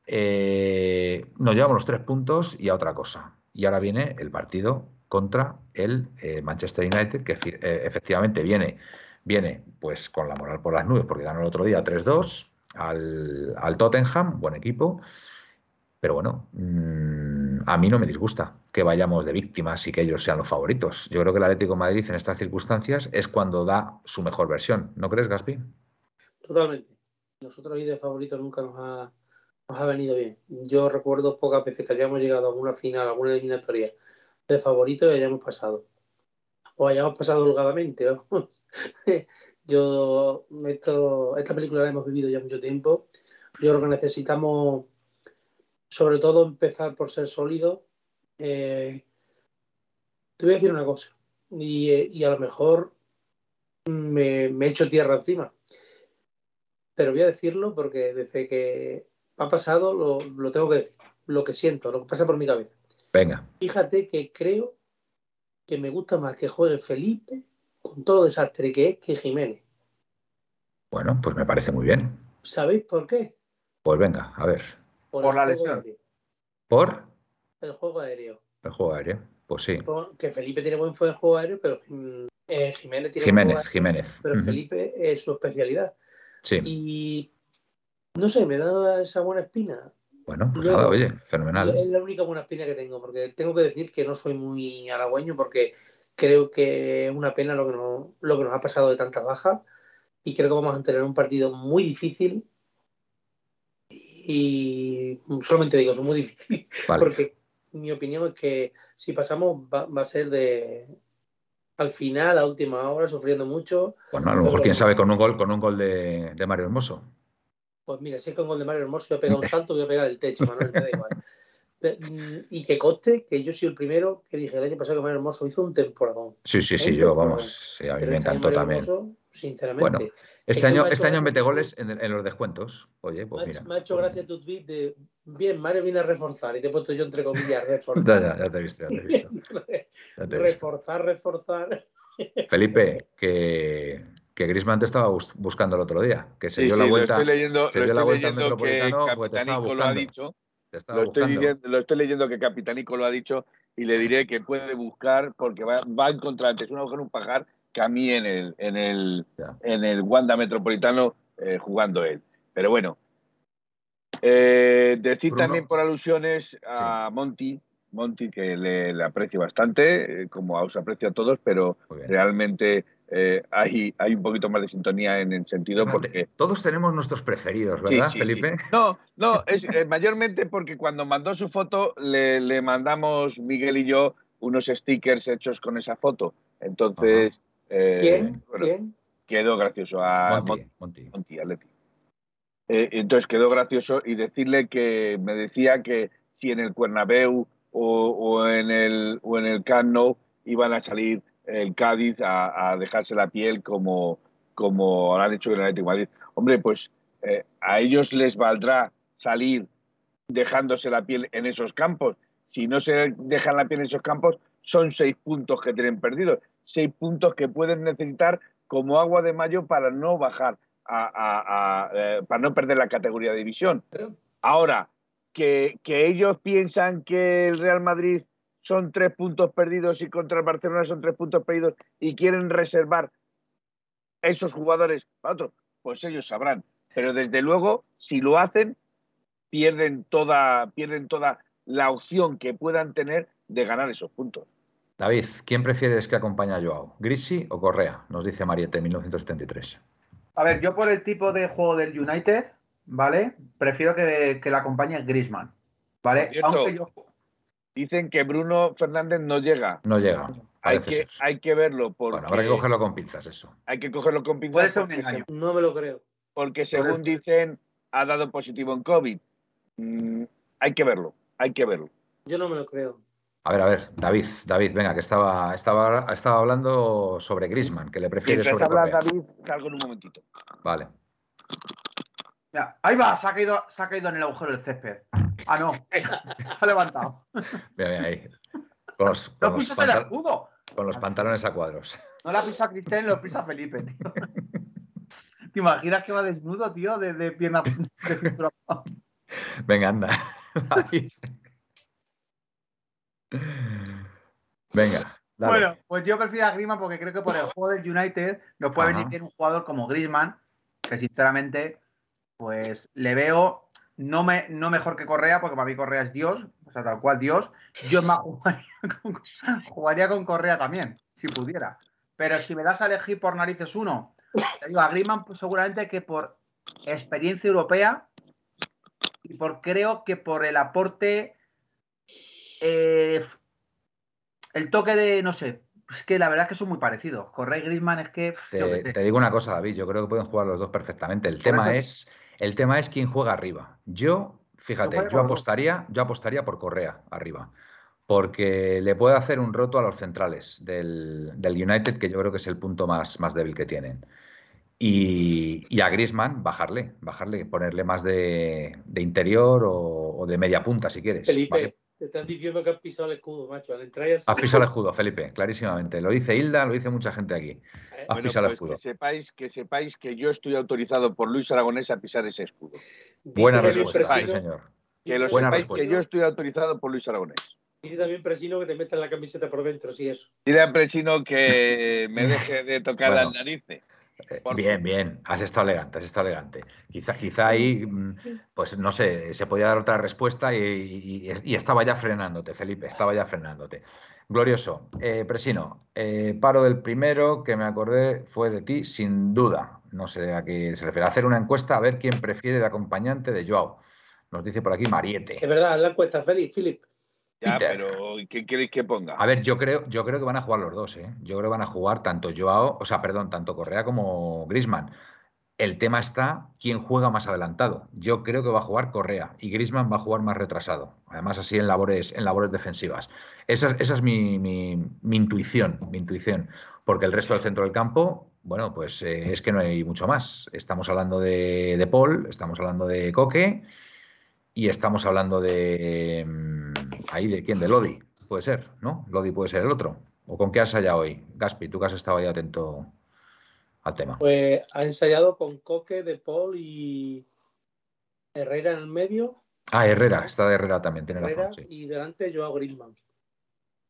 Speaker 2: eh, nos llevamos los tres puntos y a otra cosa. Y ahora viene el partido contra el eh, Manchester United, que eh, efectivamente viene, viene pues con la moral por las nubes, porque ganó el otro día 3-2 al, al Tottenham, buen equipo. Pero bueno, mm, a mí no me disgusta que vayamos de víctimas y que ellos sean los favoritos. Yo creo que el Atlético Madrid en estas circunstancias es cuando da su mejor versión. ¿No crees, Gaspi?
Speaker 3: Totalmente. Nosotros ir de favoritos nunca nos ha, nos ha venido bien. Yo recuerdo pocas veces que hayamos llegado a alguna final, a alguna eliminatoria de favoritos y hayamos pasado. O hayamos pasado holgadamente. Yo, esta película la hemos vivido ya mucho tiempo. Yo creo que necesitamos sobre todo empezar por ser sólido. Eh, te voy a decir una cosa, y, eh, a lo mejor me, me echo tierra encima, pero voy a decirlo porque desde que ha pasado lo, tengo que decir, lo que siento, lo que pasa por mi cabeza.
Speaker 2: Venga.
Speaker 3: Fíjate que creo que me gusta más que juegue Felipe con todo desastre que es que Jiménez.
Speaker 2: Bueno, pues me parece muy bien.
Speaker 3: ¿Sabéis por qué?
Speaker 2: Pues venga, a ver.
Speaker 5: Por, la lesión.
Speaker 2: ¿Por?
Speaker 3: El juego aéreo.
Speaker 2: El juego aéreo, pues sí.
Speaker 3: que Felipe tiene buen juego aéreo, pero mm, eh, Jiménez tiene
Speaker 2: Jiménez, buen Jiménez.
Speaker 3: Pero Felipe es su especialidad.
Speaker 2: Sí.
Speaker 3: Y no sé, me da esa buena espina.
Speaker 2: Bueno, pues nada, oye, fenomenal.
Speaker 3: Es la única buena espina que tengo, porque tengo que decir que no soy muy halagüeño, porque creo que es una pena lo que, nos, lo que nos ha pasado de tantas bajas y creo que vamos a tener un partido muy difícil y solamente digo, es muy difícil, porque mi opinión es que si pasamos va, a ser de al final, a última hora, sufriendo mucho.
Speaker 2: Bueno, a lo mejor, quién sabe, con un gol, con un gol de, Mario Hermoso.
Speaker 3: Pues mira, si es con un gol de Mario Hermoso, voy a pegar un salto, voy a pegar el techo, Manuel, me da igual. Mm, y que coste que yo soy el primero que dije el año pasado que Mario Hermoso hizo un temporadón.
Speaker 2: Sí, sí, sí, yo, vamos, sí, a mí me este encantó también.
Speaker 3: sinceramente.
Speaker 2: Este año, este año mete goles en, los descuentos. Oye, pues
Speaker 3: me
Speaker 2: mira.
Speaker 3: Me ha hecho gracia tu tweet de bien, Mario viene a reforzar y te he puesto yo entre comillas reforzar.
Speaker 2: ya, ya, te he visto, ya te he visto.
Speaker 3: reforzar, reforzar.
Speaker 2: Felipe, que, que Grisman te estaba buscando el otro día, que se dio la vuelta,
Speaker 4: lo estoy leyendo, se dio la vuelta al Metropolitano, pues te estaba buscando. Lo, ha dicho, lo, estoy lo, estoy leyendo que Capitanico lo ha dicho y le diré que puede buscar porque va, va a encontrar antes un agujero un pajar que a mí en el, en el, en el Wanda Metropolitano eh, jugando él. Pero bueno, Eh, decir
Speaker 2: Bruno.
Speaker 4: también por alusiones a Monty, Monty que le, le aprecio bastante, eh, como os aprecio a todos, pero realmente eh, hay, hay un poquito más de sintonía en el sentido porque...
Speaker 2: Todos tenemos nuestros preferidos,
Speaker 4: Sí,
Speaker 2: ¿verdad,
Speaker 4: sí,
Speaker 2: Felipe?
Speaker 4: sí. No, no, es eh, mayormente porque cuando mandó su foto le, le mandamos Miguel y yo unos stickers hechos con esa foto. Entonces, eh,
Speaker 3: ¿Quién?
Speaker 4: bueno,
Speaker 3: ¿Quién?
Speaker 4: quedó gracioso a
Speaker 2: Monty. Monty,
Speaker 4: Atleti. Eh, entonces quedó gracioso y decirle que me decía que si en el Cuernabéu o, o en el o en el Camp Nou iban a salir el Cádiz a, a dejarse la piel como como lo han hecho en el Atlético de Madrid. Hombre, pues eh, a ellos les valdrá salir dejándose la piel en esos campos. Si no se dejan la piel en esos campos, son seis puntos que tienen perdidos, seis puntos que pueden necesitar como agua de mayo para no bajar, a, a- a, eh, para no perder la categoría de división. Ahora, que, que ellos piensan que el Real Madrid son tres puntos perdidos y contra el Barcelona son tres puntos perdidos y quieren reservar esos jugadores para otros, pues ellos sabrán. Pero desde luego, si lo hacen, pierden toda, pierden toda la opción que puedan tener de ganar esos puntos.
Speaker 2: David, ¿quién prefieres que acompañe a Joao? ¿Grisi o Correa? Nos dice Mariette, 1973.
Speaker 5: A ver, yo por el tipo de juego del United, ¿vale? Prefiero que, que la acompañe Griezmann, ¿vale?
Speaker 4: Cierto,
Speaker 5: Aunque yo.
Speaker 4: Dicen que Bruno Fernández no llega.
Speaker 2: No llega.
Speaker 4: Hay que,
Speaker 2: ser.
Speaker 4: hay que verlo porque
Speaker 2: Bueno, habrá que cogerlo con pinzas eso.
Speaker 4: hay que cogerlo con pinzas
Speaker 5: Puede ser un engaño.
Speaker 3: No me lo creo.
Speaker 4: porque según
Speaker 5: ser.
Speaker 4: dicen ha dado positivo en COVID. Mm, hay que verlo, hay que verlo.
Speaker 3: Yo no me lo creo.
Speaker 2: A ver, a ver, David, David, venga, que estaba, estaba, estaba hablando sobre Grisman, que le prefiere sobre
Speaker 4: habla
Speaker 2: Correa.
Speaker 4: David, salgo en un momentito.
Speaker 2: Vale.
Speaker 5: Mira, ahí va, se ha, caído, se ha caído en el agujero del césped. Ah, no. se ha levantado.
Speaker 2: Mira, mira ahí. Con los, con los
Speaker 5: el escudo.
Speaker 2: con los pantalones a cuadros.
Speaker 5: No la pisa Cristian, lo pisa Felipe, tío. ¿Te imaginas que va desnudo, tío? De, de pierna. de?
Speaker 2: Venga, anda. David. Venga, dale.
Speaker 5: Bueno, pues yo prefiero a Griezmann porque creo que por el juego del United nos puede
Speaker 2: Ajá.
Speaker 5: venir bien un jugador como Griezmann, que sinceramente, pues le veo no, me, no mejor que Correa, porque para mí Correa es Dios, o sea, tal cual Dios. Yo más jugaría con, jugaría con Correa también, si pudiera. Pero si me das a elegir por narices uno, te digo a Griezmann pues, seguramente que por experiencia europea y por creo que por el aporte eh, el toque de, no sé, es que la verdad es que son muy parecidos. Correa y Griezmann es que... pff,
Speaker 2: Te, digo una cosa, David, yo creo que pueden jugar los dos perfectamente. El tema
Speaker 5: eso-
Speaker 2: es, el tema es quién juega arriba. Yo, fíjate, yo apostaría, yo apostaría por Correa arriba. Porque le puede hacer un roto a los centrales del, del United, que yo creo que es el punto más, más débil que tienen. Y, y a Griezmann, bajarle, bajarle, ponerle más de, de interior o, o de media punta, si quieres.
Speaker 3: Felipe,
Speaker 2: ¿vale?
Speaker 3: Te están diciendo que has pisado el escudo, macho. Al entrar ya
Speaker 2: Has pisado el escudo, Felipe, clarísimamente. Lo dice Hilda, lo dice mucha gente aquí.
Speaker 3: ¿eh?
Speaker 2: Has
Speaker 4: Bueno,
Speaker 2: pisado el
Speaker 4: pues
Speaker 2: escudo.
Speaker 4: que sepáis, que sepáis que yo estoy autorizado por Luis Aragonés a pisar ese escudo.
Speaker 2: Buena respuesta, sí, señor.
Speaker 4: Que lo
Speaker 2: Buena
Speaker 4: sepáis
Speaker 2: respuesta.
Speaker 4: que yo estoy autorizado por Luis Aragonés.
Speaker 3: Dice también Presino que te metan la camiseta por dentro, sí, eso.
Speaker 4: Dile a Presino que me deje de tocar
Speaker 2: Bueno.
Speaker 4: las narices.
Speaker 2: Eh,
Speaker 4: Por-
Speaker 2: Bien, bien, has estado elegante, has estado elegante. Quizá, quizá ahí, mm, pues no sé, se podía dar otra respuesta y, y- y estaba ya frenándote, Felipe, estaba ya frenándote. Glorioso. Eh, Presino, eh, paro del primero que me acordé fue de ti, sin duda. No sé a qué se refiere. Hacer una encuesta a ver quién prefiere de acompañante de Joao. Nos dice por aquí
Speaker 3: Es
Speaker 2: Mariete.
Speaker 3: verdad, haz la encuesta, Philip.
Speaker 4: Ya,
Speaker 2: Peter.
Speaker 4: pero ¿qué queréis que ponga?
Speaker 2: A ver, yo creo, yo creo que van a jugar los dos, ¿eh? Yo creo que van a jugar tanto Joao, o sea, perdón, tanto Correa como Griezmann. El tema está quién juega más adelantado. Yo creo que va a jugar Correa y Griezmann va a jugar más retrasado. Además, así en labores, en labores defensivas. Esa, esa es mi, mi- mi intuición, mi intuición. Porque el resto del centro del campo, bueno, pues eh, es que no hay mucho más. Estamos hablando de, de Paul, estamos hablando de Coque y estamos hablando de. Ahí, ¿de quién? De Lodi. Puede ser, ¿no? Lodi puede ser el otro. ¿O con qué has ensayado hoy? Gaspi, tú que has estado ahí atento al tema.
Speaker 3: Pues ha ensayado con Coque, De Paul y Herrera en el medio,
Speaker 2: Ah, Herrera, está de Herrera también, tiene
Speaker 3: Herrera
Speaker 2: razón. Sí.
Speaker 3: y delante Joao Griezmann.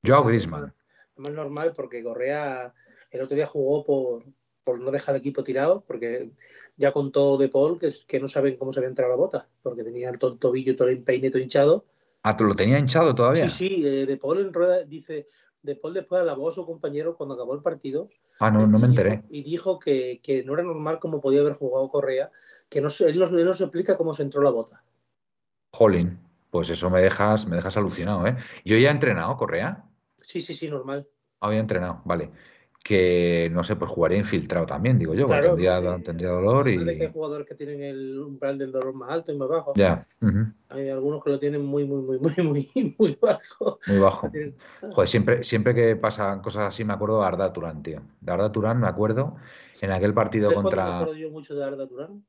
Speaker 2: Joao Griezmann.
Speaker 3: Lo más normal porque Correa el otro día jugó por, por no dejar el equipo tirado, porque ya contó De Paul que, que no saben cómo se había entrado la bota, porque tenía el tobillo todo el peine todo hinchado.
Speaker 2: Ah, ¿tú lo tenía hinchado todavía?
Speaker 3: Sí, sí, de, de Paul en rueda dice, De Paul después alabó a su compañero cuando acabó el partido.
Speaker 2: Ah, no, no me enteré.
Speaker 3: Dijo, y dijo que, que, no era normal como podía haber jugado Correa, que no, él, no, él no se explica cómo se entró la bota.
Speaker 2: Jolín, pues eso me dejas, me dejas alucinado, ¿eh? Yo ya he entrenado, Correa.
Speaker 3: Sí, sí, sí, normal.
Speaker 2: Había entrenado, vale. Que no sé, pues jugaría infiltrado también, digo yo,
Speaker 3: Claro,
Speaker 2: tendría,
Speaker 3: sí.
Speaker 2: tendría dolor y.
Speaker 3: Hay jugadores que tienen el umbral del dolor más alto y más bajo.
Speaker 2: Ya,
Speaker 3: Hay algunos que lo tienen muy, muy, muy, muy, muy, muy bajo.
Speaker 2: muy bajo. Joder, siempre, siempre que pasan cosas así me acuerdo de Arda Turán, tío. De Arda Turán me acuerdo en aquel partido
Speaker 3: ¿Sabes cuándo me
Speaker 2: contra.
Speaker 3: acuerdo yo mucho de Arda Turán?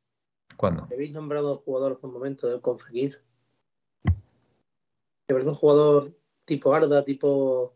Speaker 2: ¿Cuándo?
Speaker 3: Habéis nombrado al jugador hace un momento de con Fekir. De verdad, un jugador tipo Arda, tipo.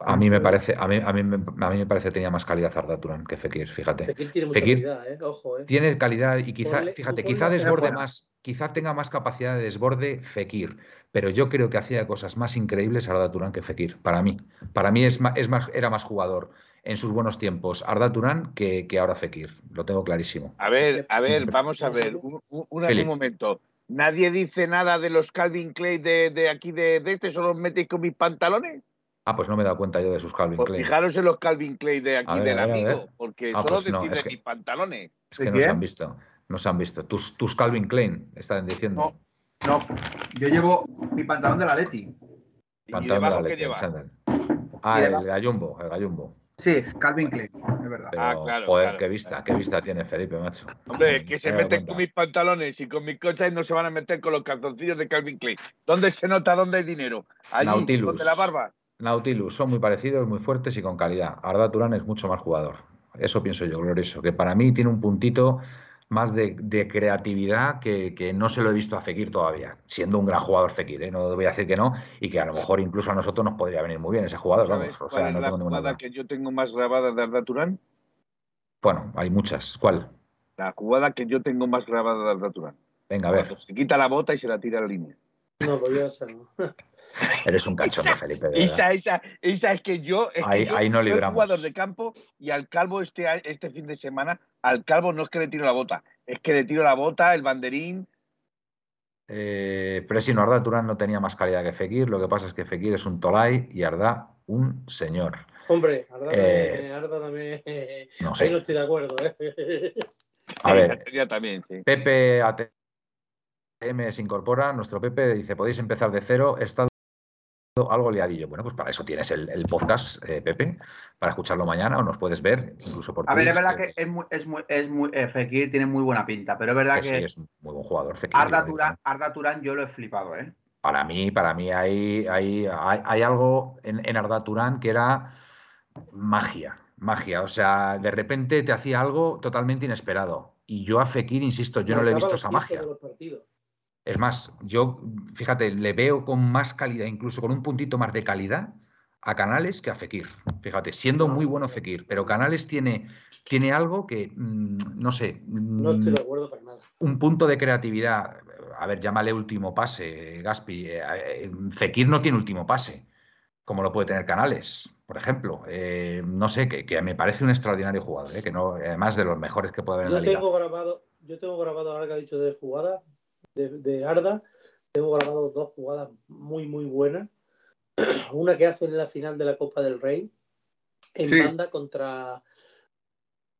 Speaker 2: A mí me parece, a mí, a mí, me- a mí me parece que tenía más calidad Arda Turán que Fekir, fíjate.
Speaker 3: Fekir tiene mucha
Speaker 2: Fekir
Speaker 3: calidad, ¿eh? Ojo, ¿eh?
Speaker 2: Tiene calidad y quizá,
Speaker 3: Ponle-
Speaker 2: fíjate, quizá desborde más, quizá tenga más capacidad de desborde Fekir, pero yo creo que hacía cosas más increíbles Arda Turán que Fekir, para mí. Para mí es más, es más, era más jugador en sus buenos tiempos Arda Turán que, que ahora Fekir, lo tengo clarísimo.
Speaker 4: A ver, a ver, vamos a ver, un, un- un- momento. Nadie dice nada de los Calvin Klein de, de aquí de, de este, solo metéis con mis pantalones.
Speaker 2: Ah, pues no me he dado cuenta yo de sus Calvin
Speaker 4: Pues
Speaker 2: Klein.
Speaker 4: fijaros en los Calvin Klein de aquí
Speaker 2: ver,
Speaker 4: del
Speaker 2: ver,
Speaker 4: amigo, porque
Speaker 2: Ah,
Speaker 4: solo
Speaker 2: pues no,
Speaker 4: de
Speaker 2: que-
Speaker 4: mis pantalones.
Speaker 2: Es que
Speaker 5: ¿De
Speaker 2: no se han visto, no se han visto. Tus, tus Calvin Klein, están diciendo.
Speaker 5: No, no. Yo llevo mi pantalón de la Leti.
Speaker 4: ¿Y
Speaker 2: Pantalón de la chándal. Ah, el gallumbo, el gallumbo.
Speaker 5: Sí, Calvin Klein, es verdad.
Speaker 2: Pero,
Speaker 4: Ah, claro,
Speaker 2: joder,
Speaker 4: claro,
Speaker 2: qué vista,
Speaker 4: claro.
Speaker 2: qué vista tiene Felipe, macho.
Speaker 4: Hombre, que se meten
Speaker 2: cuenta.
Speaker 4: con mis pantalones y con mis cochas y no se van a meter con los calzoncillos de Calvin Klein. ¿Dónde se nota dónde hay dinero? Allí,
Speaker 2: Nautilus.
Speaker 4: donde la barba.
Speaker 2: Nautilus son muy parecidos, muy fuertes y con calidad. Arda Turán es mucho más jugador. Eso pienso yo, Glorioso. Que para mí tiene un puntito más de, de creatividad que, que no se lo he visto a Fekir todavía. Siendo un gran jugador Fekir, ¿eh? no voy a decir que no. Y que a lo mejor incluso a nosotros nos podría venir muy bien ese jugador.
Speaker 4: ¿Sabes
Speaker 2: Vamos, o
Speaker 4: cuál
Speaker 2: sea,
Speaker 4: es la
Speaker 2: tengo
Speaker 4: jugada que yo tengo más grabada de Arda Turán?
Speaker 2: Bueno, hay muchas. ¿Cuál?
Speaker 4: La jugada que yo tengo más grabada de Arda Turán.
Speaker 2: Venga, a ver.
Speaker 4: Cuando se quita la bota y se la tira a la línea.
Speaker 3: No, pues yo esa no.
Speaker 2: Eres un cachondo, Felipe. de.
Speaker 4: Esa, esa, esa es que yo, es que
Speaker 2: Ahí-
Speaker 4: yo
Speaker 2: ahí no
Speaker 4: soy
Speaker 2: libramos.
Speaker 4: jugador de campo y al calvo este, este fin de semana, al calvo no es que le tiro la bota, es que le tiro la bota, el banderín.
Speaker 2: Eh, pero si no, Arda Turán no tenía más calidad que Fekir. Lo que pasa es que Fekir es un Tolai y Arda un señor.
Speaker 3: Hombre, Arda
Speaker 2: Eh,
Speaker 3: también, Arda también.
Speaker 2: No
Speaker 3: Ahí
Speaker 2: sé.
Speaker 3: no estoy de acuerdo, ¿eh?
Speaker 2: A
Speaker 4: Sí,
Speaker 2: ver,
Speaker 4: también, sí.
Speaker 2: Pepe ATM se incorpora. Nuestro Pepe dice: podéis empezar de cero. He estado algo liadillo. Bueno, pues para eso tienes el, el podcast, eh, Pepe, para escucharlo mañana o nos puedes ver incluso por
Speaker 5: A ver, es verdad que es muy, es muy, es muy eh, Fekir tiene muy buena pinta, pero es verdad
Speaker 2: que
Speaker 5: que,
Speaker 2: sí, es un muy buen jugador. Fekir,
Speaker 5: Arda Turán,
Speaker 2: ¿no?
Speaker 5: Arda Turán yo lo he flipado, ¿eh?
Speaker 2: Para mí, para mí hay, hay, hay, hay algo en, en Arda Turán que era magia, magia. O sea, de repente te hacía algo totalmente inesperado. Y yo a Fekir, insisto, yo no le he visto esa magia. Es más, yo, fíjate, le veo con más calidad, incluso con un puntito más de calidad a Canales que a Fekir. Fíjate, siendo muy bueno Fekir, pero Canales tiene, tiene algo que, mm, no sé,
Speaker 3: No estoy
Speaker 2: mm,
Speaker 3: de acuerdo para nada.
Speaker 2: un punto de creatividad. A ver, llámale último pase, Gaspi. Eh, eh, Fekir no tiene último pase, como lo puede tener Canales, por ejemplo. Eh, no sé, que, que me parece un extraordinario jugador, eh, que no, además de los mejores que puede haber en
Speaker 3: Yo
Speaker 2: la liga.
Speaker 3: tengo grabado, yo tengo grabado ahora que ha dicho de jugada, de, de Arda, tengo grabado dos jugadas muy, muy buenas. Una que hace en la final de la Copa del Rey, en
Speaker 5: Sí.
Speaker 3: banda contra,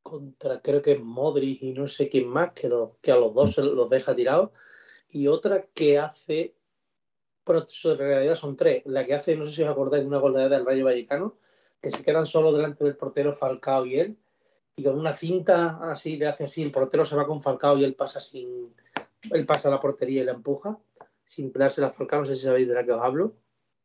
Speaker 3: contra creo que es Modric y no sé quién más, que, lo- que a los dos se los deja tirados. Y otra que hace, bueno, en realidad son tres. La que hace, no sé si os acordáis, una goleada del Rayo Vallecano, que se quedan solo delante del portero Falcao y él, y con una cinta así le hace así, el portero se va con Falcao y él pasa sin, él pasa a la portería y la empuja, sin dársela a Falcao, no sé si sabéis de la que os hablo.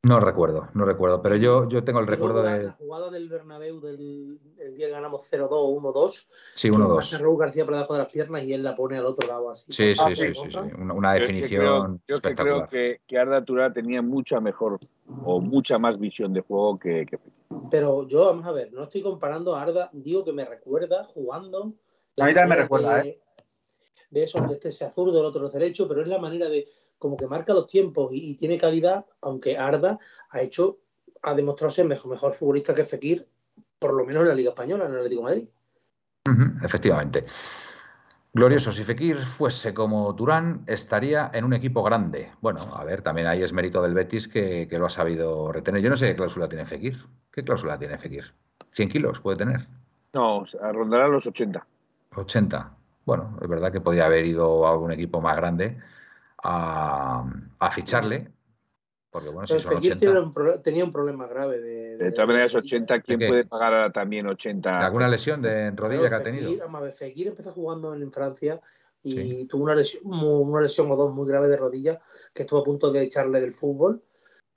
Speaker 2: No recuerdo, no recuerdo, pero yo, yo tengo el recuerdo
Speaker 3: la,
Speaker 2: de.
Speaker 3: la jugada del Bernabéu del el día que ganamos 0-2 o 1-2,
Speaker 2: Sí,
Speaker 3: que
Speaker 2: 1-2.
Speaker 3: pasa Raúl García por debajo de las piernas y él la pone al otro lado así.
Speaker 2: Sí,
Speaker 3: Ah,
Speaker 2: sí, sí, sí, sí. Una, una
Speaker 4: Yo es que
Speaker 2: definición
Speaker 4: creo, yo es que, creo que, que Arda Turán tenía mucha mejor o mucha más visión de juego que, que.
Speaker 3: Pero yo, vamos a ver, no estoy comparando a Arda, digo que me recuerda jugando.
Speaker 5: A mí también me recuerda,
Speaker 3: de, De esos, que este sea zurdo, el otro es derecho, pero es la manera de, como que marca los tiempos y, y tiene calidad, aunque Arda ha hecho, ha demostrado ser mejor, mejor futbolista que Fekir, por lo menos en la Liga Española, en el Atlético de Madrid.
Speaker 2: Efectivamente. Glorioso, si Fekir fuese como Turán, estaría en un equipo grande. Bueno, a ver, también ahí es mérito del Betis que, que lo ha sabido retener. Yo no sé qué cláusula tiene Fekir. ¿Qué cláusula tiene Fekir? ¿100 kilos puede tener?
Speaker 4: No, rondará los 80.
Speaker 2: 80. Bueno, es verdad que podía haber ido a algún equipo más grande a, a ficharle. Porque bueno, si son
Speaker 3: Fekir
Speaker 2: 80.
Speaker 3: tiene un pro- tenía un problema grave de.
Speaker 4: De todas maneras, 80, ¿quién puede pagar ahora también
Speaker 2: ¿De
Speaker 4: 80?
Speaker 2: alguna lesión de rodilla
Speaker 3: Claro,
Speaker 2: que ha tenido?
Speaker 3: vamos a ver, Fekir empezó jugando en Francia y
Speaker 2: Sí.
Speaker 3: tuvo una lesión, mu- una lesión o dos muy grave de rodilla que estuvo a punto de echarle del fútbol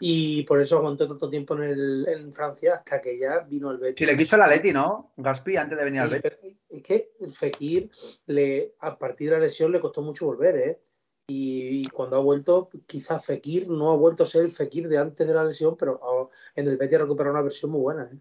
Speaker 3: y por eso aguantó tanto tiempo en, el, en Francia hasta que ya vino el Betis.
Speaker 5: Si le quiso el Atleti, ¿no? Gaspi antes de venir al
Speaker 3: Sí,
Speaker 5: Betis.
Speaker 3: es que el Fekir, le, a partir de la lesión, le costó mucho volver, ¿eh? Y, cuando ha vuelto, quizás Fekir no ha vuelto a ser el Fekir de antes de la lesión, pero en el Betis ha recuperado una versión muy buena, ¿eh?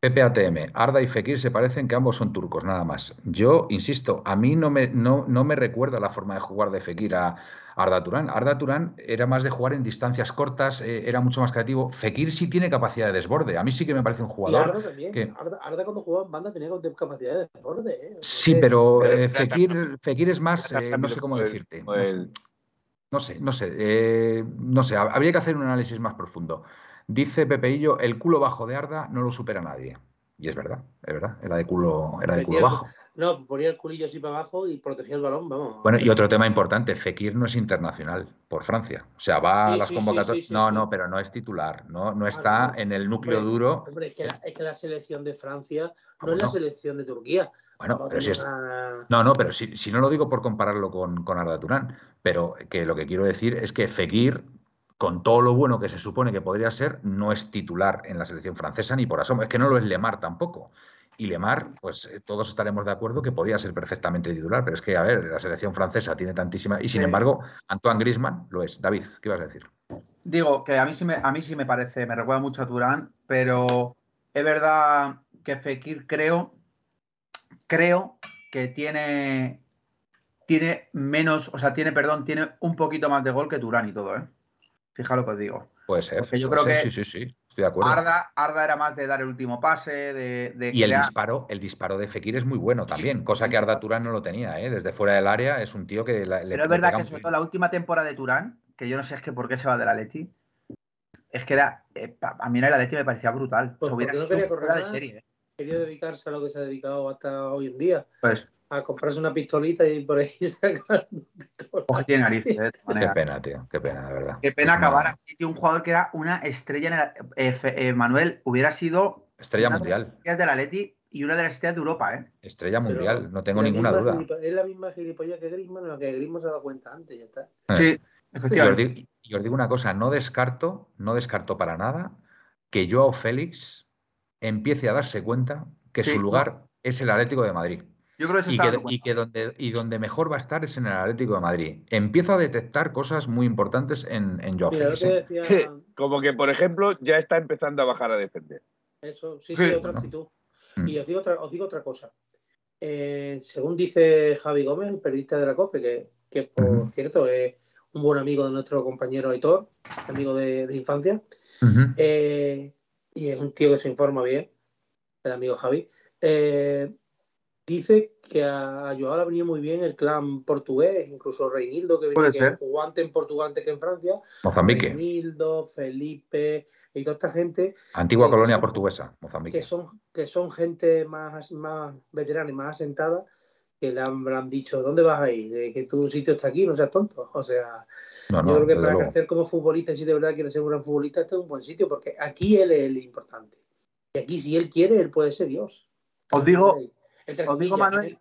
Speaker 2: PPATM, Arda y Fekir se parecen que ambos son turcos, nada más. Yo insisto, a mí no me, no, no me recuerda la forma de jugar de Fekir a Arda Turán. Arda Turán era más de jugar en distancias cortas, eh, era mucho más creativo. Fekir sí tiene capacidad de desborde. A mí sí que me parece un
Speaker 3: Y
Speaker 2: jugador.
Speaker 3: Arda también.
Speaker 2: que-
Speaker 3: Arda, Arda cuando jugaba en banda tenía capacidad de desborde, ¿eh?
Speaker 2: Sí, pero
Speaker 4: Pero
Speaker 2: eh, Fekir. Fekir es más, eh, no sé cómo decirte. No sé, no sé, no sé, eh, no sé, hab- habría que hacer un análisis más profundo. Dice Pepeillo, el culo bajo de Arda no lo supera nadie. Y es verdad, es verdad, era de culo, era de culo bajo.
Speaker 3: No, ponía el culillo así para abajo y protegía el balón, vamos.
Speaker 2: Bueno, y otro tema importante, Fekir no es internacional por Francia. O sea, va a las
Speaker 3: sí,
Speaker 2: convocatorias.
Speaker 3: sí,
Speaker 2: no, no, pero no es titular, no, no está
Speaker 3: no.
Speaker 2: en el núcleo
Speaker 3: Hombre,
Speaker 2: duro.
Speaker 3: Hombre, es que, la, es que la selección de Francia no
Speaker 2: ¿Cómo
Speaker 3: es la
Speaker 2: no?
Speaker 3: selección de Turquía.
Speaker 2: Bueno, pero si es, No, no, pero si, si no lo digo por compararlo con, con Arda Turán, pero que lo que quiero decir es que Fekir, con todo lo bueno que se supone que podría ser, no es titular en la selección francesa ni por asomo. Es que no lo es Lemar tampoco. Y Lemar, pues eh, todos estaremos de acuerdo que podía ser perfectamente titular, pero es que, a ver, la selección francesa tiene tantísima. Y sin
Speaker 5: Sí.
Speaker 2: embargo, Antoine Grisman lo es. David, ¿qué ibas a decir?
Speaker 5: Digo que a mí sí me, a mí sí me parece, me recuerda mucho a Turán, pero es verdad que Fekir creo, creo que tiene, tiene menos, o sea, tiene, perdón, tiene un poquito más de gol que Turán y todo, ¿eh? Fija lo que os digo.
Speaker 2: Puede ser.
Speaker 5: Porque yo
Speaker 2: puede
Speaker 5: creo
Speaker 2: ser,
Speaker 5: que
Speaker 2: Sí, sí, sí. Estoy de acuerdo.
Speaker 5: Arda, Arda era más de dar el último pase, de, de
Speaker 2: Y el
Speaker 5: crear-
Speaker 2: disparo, el disparo de Fekir es muy bueno también, cosa que Arda Turán no lo tenía, ¿eh? Desde fuera del área es un tío que la- le
Speaker 5: Pero es verdad que sobre todo la última temporada de Turán, que yo no sé es que por qué se va del Atleti, es que era, eh, a mí el Atleti me parecía brutal.
Speaker 3: Pues
Speaker 5: O sea, hubiera
Speaker 3: no
Speaker 5: sido
Speaker 3: quería correr
Speaker 5: fuera de serie. ¿eh?
Speaker 3: Quería dedicarse a lo que se ha dedicado hasta hoy en día,
Speaker 5: Pues,
Speaker 3: a comprarse una pistolita y por ahí
Speaker 5: coge tiene narices, ¿eh?
Speaker 2: Qué pena, tío, qué pena, de verdad.
Speaker 5: Qué pena
Speaker 2: Es
Speaker 5: acabar así, tío. Un jugador que era una estrella en el. eh, eh, Manuel hubiera sido.
Speaker 2: Estrella
Speaker 5: una de las
Speaker 2: mundial,
Speaker 5: estrellas del Atleti y una de las estrellas de Europa, ¿eh?
Speaker 2: estrella
Speaker 3: Pero
Speaker 2: mundial, no tengo ninguna duda.
Speaker 3: Es la misma gilipollas que Griezmann, la que Griezmann se ha dado cuenta antes, ya está.
Speaker 5: Sí,
Speaker 2: Y os,
Speaker 5: efectivamente.
Speaker 2: digo, y os digo una cosa, no descarto, no descarto para nada que Joao Félix empiece a darse cuenta que
Speaker 5: Sí,
Speaker 2: su lugar es el Atlético de Madrid.
Speaker 5: Yo creo que se
Speaker 2: Y
Speaker 5: está
Speaker 2: que, y que donde, y donde mejor va a estar es en el Atlético de Madrid. Empiezo a detectar cosas muy importantes en, en Joao
Speaker 3: Mira, que
Speaker 2: ¿eh?
Speaker 3: decía
Speaker 4: Como que, por ejemplo, ya está empezando a bajar a defender.
Speaker 3: eso, sí,
Speaker 5: Sí,
Speaker 3: sí, otra
Speaker 2: ¿no?
Speaker 3: actitud.
Speaker 2: Mm.
Speaker 3: Y os digo otra, os digo otra cosa. Eh, según dice Javi Gómez, el periodista de la COPE, que, que por cierto es un buen amigo de nuestro compañero Aitor, amigo de, de infancia, eh, y es un tío que se informa bien, el amigo Javi, eh, dice que a Joao le ha venido muy bien el clan portugués, incluso Reinildo, que, venía- que
Speaker 5: ser.
Speaker 3: jugó antes en Portugal antes que en Francia,
Speaker 2: Mozambique,
Speaker 3: Reinildo, Felipe y toda esta gente
Speaker 2: antigua
Speaker 3: que
Speaker 2: colonia
Speaker 3: son-
Speaker 2: portuguesa, Mozambique.
Speaker 3: que son, que son gente más, más veterana y más asentada que le han, le han dicho, ¿dónde vas a ir? Eh, Que tu sitio está aquí, no seas tonto. O sea,
Speaker 2: No,
Speaker 3: yo creo que para
Speaker 2: luego.
Speaker 3: crecer como futbolista, y si de verdad quiere ser un gran futbolista, este es un buen sitio, porque aquí él es el importante. Y aquí, si él quiere, él puede ser Dios.
Speaker 5: Os digo,
Speaker 3: Entre
Speaker 5: os digo,
Speaker 3: comillas,
Speaker 5: Manuel,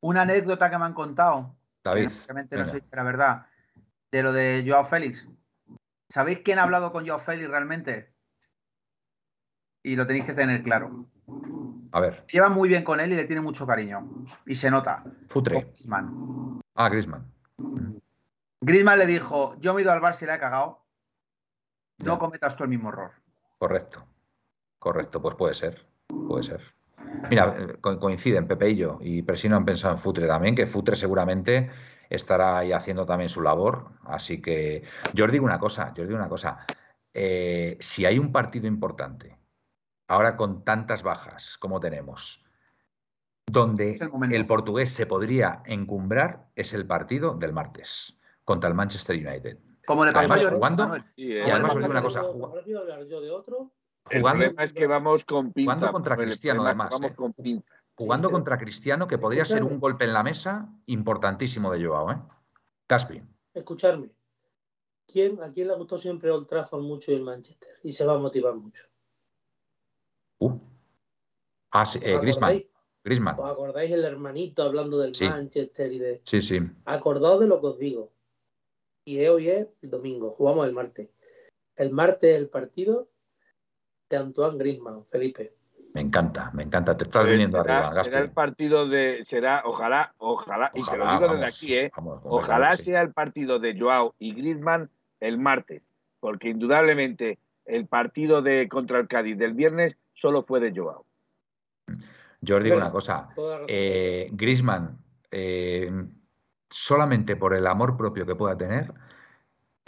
Speaker 5: una anécdota que me han contado.
Speaker 2: David,
Speaker 5: no sé si era verdad. De lo de Joao Félix. ¿Sabéis quién ha hablado con Joao Félix realmente? Y lo tenéis que tener claro.
Speaker 2: a ver,
Speaker 5: Lleva muy bien con él y le tiene mucho cariño. Y se nota.
Speaker 2: Futre.
Speaker 5: Griezmann.
Speaker 2: Ah, Grisman.
Speaker 5: Griezmann le dijo, yo me he ido al Barça y la he cagado. No
Speaker 2: Ya.
Speaker 5: cometas tú el mismo error.
Speaker 2: Correcto. Correcto, pues puede ser. Puede ser. Mira, eh, co- coinciden Pepe y yo, y Presino han pensado en Futre también, que Futre seguramente estará ahí haciendo también su labor. Así que yo os digo una cosa, yo os digo una cosa. Eh, si hay un partido importante, ahora con tantas bajas como tenemos, donde
Speaker 5: Es el momento.
Speaker 2: el portugués se podría encumbrar es el partido del martes contra el Manchester United.
Speaker 5: Como le pasó
Speaker 2: Además,
Speaker 5: a Jordi
Speaker 2: jugando-
Speaker 5: Manuel.
Speaker 4: Sí, eh,
Speaker 2: Y además os digo una cosa,
Speaker 3: yo de otro.
Speaker 4: El
Speaker 2: jugando-
Speaker 4: problema es que vamos con pinza.
Speaker 2: jugando contra Cristiano, además,
Speaker 4: Vamos
Speaker 2: eh.
Speaker 4: con pinza.
Speaker 2: Jugando contra Cristiano, que podría ser un golpe en la mesa importantísimo de Joao, ¿eh? Caspi.
Speaker 3: Escucharme. ¿Quién, ¿A quién le gustó siempre Old Trafford mucho y el Manchester? Y se va a motivar mucho.
Speaker 2: Uh. Ah, sí, eh,
Speaker 3: ¿Os
Speaker 2: Griezmann.
Speaker 3: acordáis?
Speaker 2: Griezmann.
Speaker 3: ¿Os acordáis el hermanito hablando del
Speaker 2: Sí.
Speaker 3: Manchester y de.
Speaker 2: Sí, sí.
Speaker 3: Acordaos de lo que os digo. Y hoy es el domingo, jugamos el martes. El martes el partido de Antoine Griezmann, Felipe.
Speaker 2: Me encanta, me encanta. Te estás
Speaker 4: Pues
Speaker 2: viniendo
Speaker 4: será,
Speaker 2: arriba, Gaspi.
Speaker 4: será el partido de. Será, ojalá, ojalá, y te lo
Speaker 2: Ojalá,
Speaker 4: digo desde aquí, ¿eh?
Speaker 2: vamos,
Speaker 4: Ojalá
Speaker 2: sí.
Speaker 4: sea el partido de Joao y Griezmann el martes, porque indudablemente el partido de contra el Cádiz del viernes solo fue de Joao.
Speaker 2: Yo os digo
Speaker 3: Pero-
Speaker 2: una cosa. Eh, Griezmann, eh, solamente por el amor propio que pueda tener,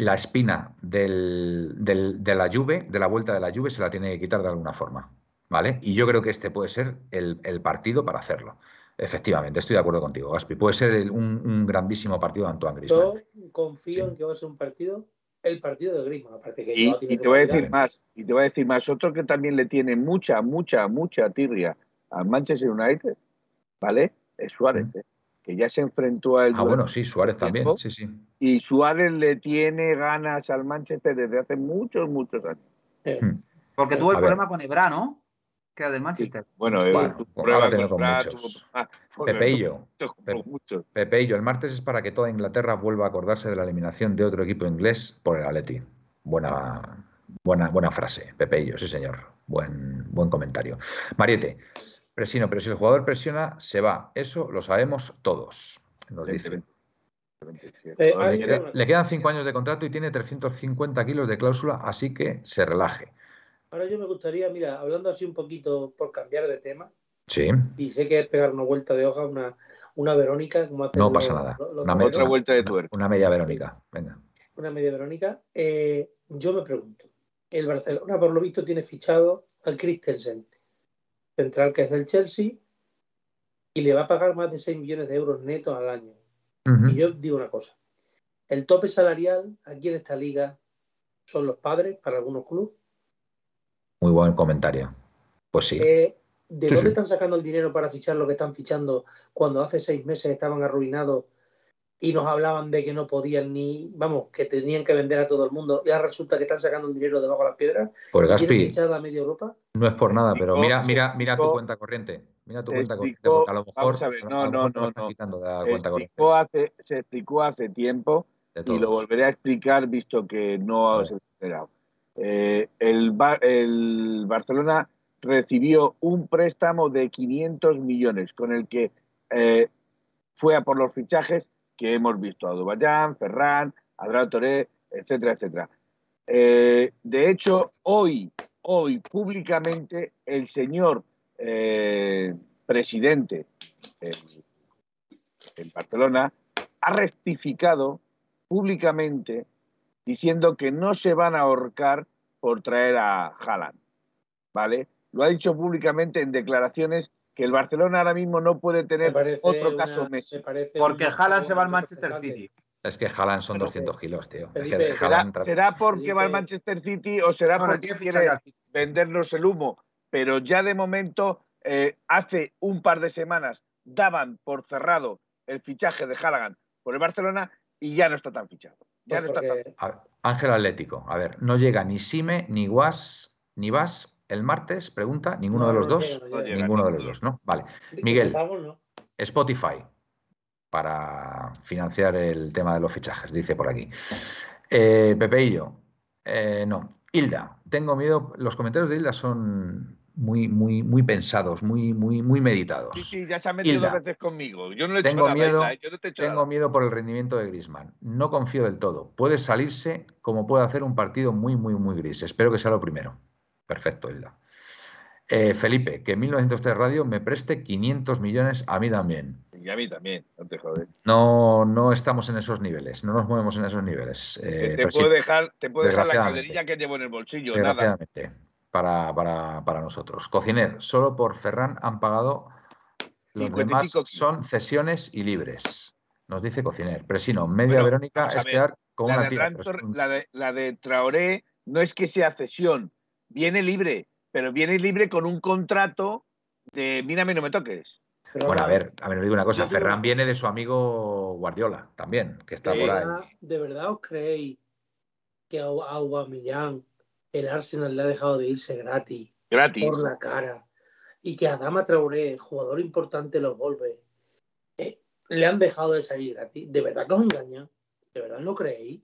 Speaker 2: la espina del- del- de la Juve, de la vuelta de la Juve, se la tiene que quitar de alguna forma. ¿Vale? Y yo creo que este puede ser el, el partido para hacerlo. Efectivamente, estoy de acuerdo contigo, Gaspi. Puede ser el- un, un grandísimo partido de Antoine
Speaker 3: Yo confío
Speaker 2: Sí.
Speaker 3: en que va a ser un partido, el partido de Griezmann. Aparte que
Speaker 4: Y,
Speaker 3: tiene
Speaker 4: y te voy a decir más, y te voy a decir más, otro que también le tiene mucha, mucha, mucha tirria al Manchester United, ¿vale? Es Suárez,
Speaker 2: Mm.
Speaker 4: ¿eh? Que ya se enfrentó a él.
Speaker 2: Ah, bueno, sí, Suárez también.
Speaker 4: tiempo.
Speaker 2: Sí, sí.
Speaker 4: Y Suárez le tiene ganas al Manchester desde hace muchos, muchos años.
Speaker 3: Eh,
Speaker 2: Mm.
Speaker 5: Porque tuvo el
Speaker 2: A ver.
Speaker 5: problema con Ebra, ¿no? Que era del Manchester.
Speaker 4: Bueno,
Speaker 2: Bueno,
Speaker 4: pruebas
Speaker 2: ahora tengo
Speaker 4: con
Speaker 2: con muchos.
Speaker 4: tuvo- ah, bueno,
Speaker 2: Pepeillo. Pe-. Pepeillo, el martes es para que toda Inglaterra vuelva a acordarse de la eliminación de otro equipo inglés por el Atleti. Buena, buena, buena frase, Pepeillo, sí señor. Buen, buen comentario. Mariete, presino, pero si el jugador presiona, se va. Eso lo sabemos todos. Nos dice.
Speaker 3: Eh,
Speaker 2: Le, quedan cinco años de contrato y tiene 350 kilos de cláusula, así que se relaje.
Speaker 3: Ahora yo me gustaría, mira, hablando así un poquito por cambiar de tema,
Speaker 2: Sí,
Speaker 3: y sé que es pegar una vuelta de hoja, una, una Verónica, como hacen
Speaker 2: no
Speaker 3: los-
Speaker 2: pasa nada.
Speaker 3: los- los
Speaker 2: Una,
Speaker 3: toreros,
Speaker 2: me-
Speaker 4: Otra vuelta de tuerca.
Speaker 2: una media Verónica. Venga.
Speaker 3: una media Verónica. Eh, yo me pregunto, el Barcelona por lo visto tiene fichado al Christensen, central que es del Chelsea, y le va a pagar más de 6 millones de euros netos al año. Y yo digo una cosa, el tope salarial aquí en esta liga son los padres para algunos clubes.
Speaker 2: Muy buen comentario. Pues sí.
Speaker 3: Eh, ¿De
Speaker 2: Sí,
Speaker 3: dónde
Speaker 2: sí.
Speaker 3: están sacando el dinero para fichar lo que están fichando cuando hace seis meses estaban arruinados y nos hablaban de que no podían ni, vamos, que tenían que vender a todo el mundo y ahora resulta que están sacando el dinero debajo de las piedras
Speaker 2: Pues
Speaker 3: y quieren
Speaker 2: Gaspi,
Speaker 3: a media Europa?
Speaker 2: no es por nada, pero mira, mira, mira tu cuenta corriente. Mira tu cuenta corriente, porque a lo mejor,
Speaker 4: vamos a ver,
Speaker 2: a lo
Speaker 4: no, no, no, no.
Speaker 2: quitando de la
Speaker 4: Se
Speaker 2: cuenta corriente.
Speaker 4: explicó, hace, se explicó hace tiempo y lo volveré a explicar visto que no
Speaker 2: Vale.
Speaker 4: se ha enterado. Eh, el, el Barcelona recibió un préstamo de 500 millones con el que eh, fue a por los fichajes que hemos visto, Adubayán, Ferran, Adrián Toré, etcétera, etcétera. Eh, de hecho, hoy, hoy públicamente el señor eh, presidente eh, en Barcelona ha rectificado públicamente diciendo que no se van a ahorcar por traer a Haaland, ¿vale? Lo ha dicho públicamente en declaraciones que el Barcelona ahora mismo no puede tener otro
Speaker 3: una-
Speaker 4: caso
Speaker 3: me
Speaker 4: Messi.
Speaker 5: Porque Haaland se va al Manchester. City.
Speaker 2: Es que Haaland son
Speaker 3: Pero,
Speaker 2: 200 kilos, tío. Es que
Speaker 4: ¿Será,
Speaker 2: Haaland tra-
Speaker 4: será porque va al. Manchester City o será
Speaker 5: No,
Speaker 4: porque quiere vendernos el humo? Pero ya de momento, eh, hace un par de semanas, daban por cerrado el fichaje de Haaland por el Barcelona y ya no está tan fichado. Ya
Speaker 3: Pues
Speaker 4: no está tan
Speaker 3: porque
Speaker 2: A ver, Ángel Atlético. A ver, no llega ni Sime, ni Guas, ni Vas el martes, pregunta. ¿Ninguno
Speaker 3: No,
Speaker 2: de los
Speaker 3: no
Speaker 2: dos?
Speaker 3: no.
Speaker 2: Ninguno de los dos, ¿no? Vale. Miguel. Spotify para financiar el tema de los fichajes, dice por aquí. Eh, Pepeillo, eh, no. Hilda, tengo miedo. Los comentarios de Hilda son muy, muy, muy pensados, muy, muy, muy meditados.
Speaker 4: Sí, sí, ya se ha metido
Speaker 2: Hilda.
Speaker 4: dos veces conmigo. Yo no le he hecho
Speaker 2: Tengo
Speaker 4: nada,
Speaker 2: miedo,
Speaker 4: Hilda, yo no te he hecho
Speaker 2: Tengo
Speaker 4: nada.
Speaker 2: miedo por el rendimiento de Grisman. No confío del todo. Puede salirse como puede hacer un partido muy, muy, muy gris. Espero que sea lo primero. Perfecto, Hilda. Eh, Felipe, que 1903 Radio me preste 500 millones a mí también.
Speaker 4: Y a mí también, no te jodes.
Speaker 2: No, no estamos en esos niveles, no nos movemos en esos niveles. Eh,
Speaker 4: te, puedo dejar, te puedo dejar la calderilla que llevo en el bolsillo, nada.
Speaker 2: desgraciadamente, para, para, para nosotros. Cociner, solo por Ferran han pagado Los
Speaker 4: 55
Speaker 2: demás son cesiones y libres. Nos dice Cociner. Presino, media
Speaker 4: Bueno,
Speaker 2: Verónica es
Speaker 4: ver.
Speaker 2: quedar con
Speaker 4: La
Speaker 2: una
Speaker 4: de,
Speaker 2: tira. Un-
Speaker 4: la, de, la de Traoré no es que sea cesión, viene libre, pero viene libre con un contrato de mírame, no me toques.
Speaker 3: Pero
Speaker 2: Bueno, a ver, a ver, os digo una cosa. Ferran viene de su amigo Guardiola también, que está
Speaker 3: ¿de,
Speaker 2: por ahí.
Speaker 3: ¿De verdad os creéis que a Aubameyang el Arsenal le ha dejado de irse gratis
Speaker 4: Gratis.
Speaker 3: por la cara y que a Dama Traoré, jugador importante de los Wolves, eh, le han dejado de salir gratis? ¿De verdad que os engañan? ¿De verdad lo creéis?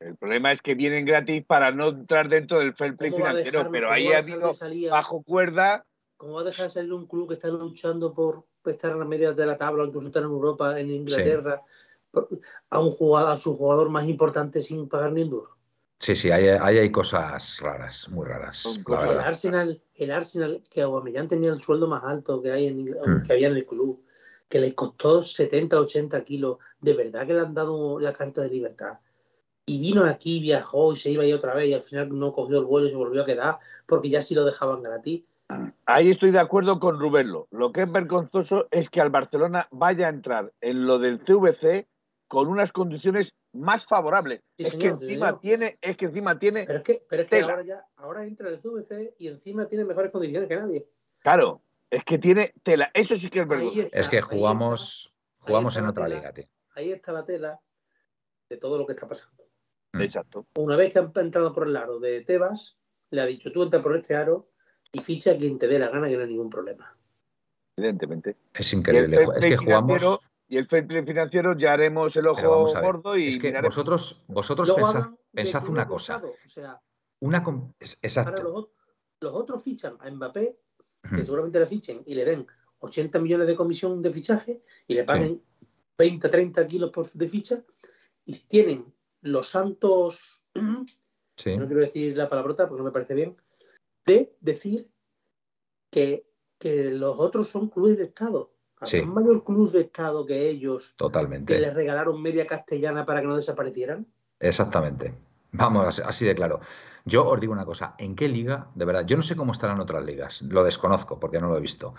Speaker 4: El problema es que vienen gratis para no entrar dentro del fair play
Speaker 3: ¿Cómo va a
Speaker 4: financiero,
Speaker 3: dejar-
Speaker 4: pero ahí
Speaker 3: a
Speaker 4: ha habido
Speaker 3: a-
Speaker 4: bajo cuerda.
Speaker 3: ¿Cómo va a dejar de salir un club que está luchando por estar en las medias de la tabla, incluso estar en Europa, en Inglaterra, a un jugador, a su jugador más importante sin pagar ni un duro?
Speaker 2: Sí, sí, ahí, ahí hay cosas raras, muy raras.
Speaker 4: Cosas
Speaker 3: El. Arsenal, el Arsenal, que Aubameyang tenía el sueldo más alto que hay en Ingl-
Speaker 2: Hmm.
Speaker 3: que había en el club, que le costó 70, 80 kilos, de verdad que le han dado la carta de libertad. Y vino aquí, viajó y se iba ahí otra vez y al final no cogió el vuelo y se volvió a quedar porque ya sí lo dejaban gratis.
Speaker 4: Ahí estoy de acuerdo con Rubello. Lo que es vergonzoso es que al Barcelona vaya a entrar en lo del CVC con unas condiciones más favorables.
Speaker 3: Sí,
Speaker 4: es
Speaker 3: señor,
Speaker 4: que encima tiene, es que encima tiene,
Speaker 3: Pero es que, pero es que
Speaker 4: Tela.
Speaker 3: ahora ya, ahora entra el CVC y encima tiene mejores condiciones que nadie.
Speaker 4: claro, es que tiene tela. Eso sí que es vergonzoso.
Speaker 3: está,
Speaker 2: Es que jugamos, jugamos en otra
Speaker 3: tela.
Speaker 2: liga, tío.
Speaker 3: Ahí está la tela de todo lo que está pasando.
Speaker 4: Exacto.
Speaker 3: Una vez que han entrado por el aro de Tebas, le ha dicho, tú entra por este aro y ficha a quien te dé la gana, que no hay ningún problema.
Speaker 4: Evidentemente.
Speaker 2: Es
Speaker 4: el
Speaker 2: increíble. Es que jugamos.
Speaker 4: Y el fair play financiero ya haremos el ojo gordo y
Speaker 2: Es que
Speaker 4: miraremos.
Speaker 2: vosotros, vosotros pensad, una cosa.
Speaker 3: O sea,
Speaker 2: Una exacto.
Speaker 3: los, los otros fichan a Mbappé, que seguramente le fichen y le den 80 millones de comisión de fichaje y le paguen 20, 30 kilos por, de ficha y tienen los santos,
Speaker 2: Sí.
Speaker 3: no quiero decir la palabrota porque no me parece bien, de decir que, que los otros son clubes de Estado.
Speaker 2: Sí.
Speaker 3: ¿Habrá un mayor club de Estado que ellos que
Speaker 2: Totalmente.
Speaker 3: les regalaron media castellana para que no desaparecieran?
Speaker 2: Exactamente. Vamos, así- así de claro. Yo os digo una cosa, ¿en qué liga? De verdad, yo no sé cómo estarán otras ligas, lo desconozco porque no lo he visto.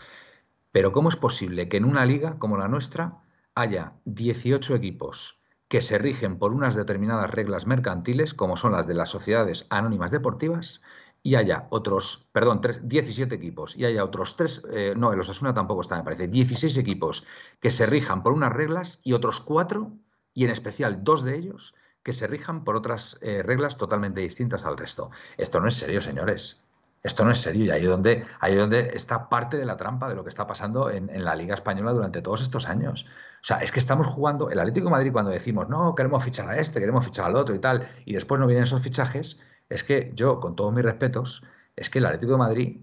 Speaker 2: Pero ¿cómo es posible que en una liga como la nuestra haya 18 equipos que se rigen por unas determinadas reglas mercantiles, como son las de las sociedades anónimas deportivas, y haya otros, perdón, tres- 17 equipos, y haya otros tres, eh, no, el Osasuna tampoco está, me parece, 16 equipos que se rijan por unas reglas y otros cuatro, y en especial dos de ellos, que se rijan por otras eh, reglas totalmente distintas al resto. Esto no es serio, señores. Esto no es serio y ahí es donde, ahí donde está parte de la trampa de lo que está pasando en, la Liga Española durante todos estos años. O sea, es que estamos jugando, el Atlético de Madrid cuando decimos, no, queremos fichar a este, queremos fichar al otro y tal, y después no vienen esos fichajes, es que yo, con todos mis respetos, es que el Atlético de Madrid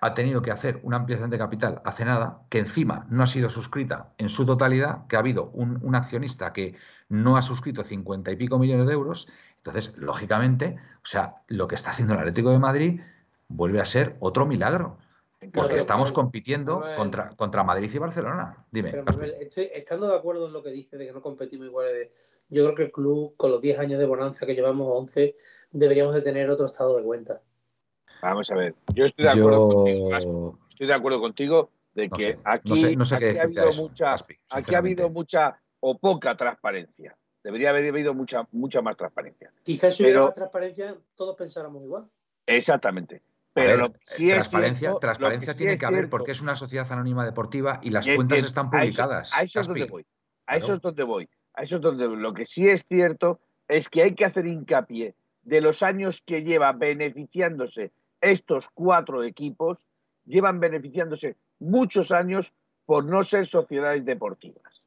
Speaker 2: ha tenido que hacer una ampliación de capital hace nada, que encima no ha sido suscrita en su totalidad, que ha habido un, un accionista que no ha suscrito 50 y pico millones de euros. Entonces, lógicamente, o sea, lo que está haciendo el Atlético de Madrid vuelve a ser otro milagro, porque
Speaker 3: Claro,
Speaker 2: estamos
Speaker 3: Manuel,
Speaker 2: compitiendo
Speaker 3: Manuel.
Speaker 2: contra, contra Madrid y Barcelona. Dime.
Speaker 3: Pero, estoy- estando de acuerdo en lo que dice de que no competimos igual, de- yo creo que el club, con los 10 años de bonanza que llevamos, 11, deberíamos de tener otro estado de cuenta.
Speaker 4: Vamos a ver. Yo estoy de acuerdo contigo. Estoy de acuerdo contigo de
Speaker 2: no
Speaker 4: que
Speaker 2: sé,
Speaker 4: aquí,
Speaker 2: no sé, no sé
Speaker 4: aquí
Speaker 2: qué
Speaker 4: ha habido
Speaker 2: eso,
Speaker 4: mucha, aquí ha habido mucha o poca transparencia. Debería haber habido mucha, mucha más transparencia.
Speaker 3: Quizás si hubiera más transparencia, todos pensáramos igual.
Speaker 4: Exactamente. Pero
Speaker 2: ver,
Speaker 4: lo que sí es
Speaker 2: transparencia, tiene que haber porque es una sociedad anónima deportiva y las
Speaker 4: y
Speaker 2: cuentas están
Speaker 4: a eso-
Speaker 2: publicadas.
Speaker 4: A eso, es donde
Speaker 2: Caspi.
Speaker 4: voy. A eso
Speaker 2: Claro.
Speaker 4: es donde voy. A eso es donde voy. Lo que sí es cierto es que hay que hacer hincapié de los años que lleva beneficiándose estos cuatro equipos, llevan beneficiándose muchos años por no ser sociedades deportivas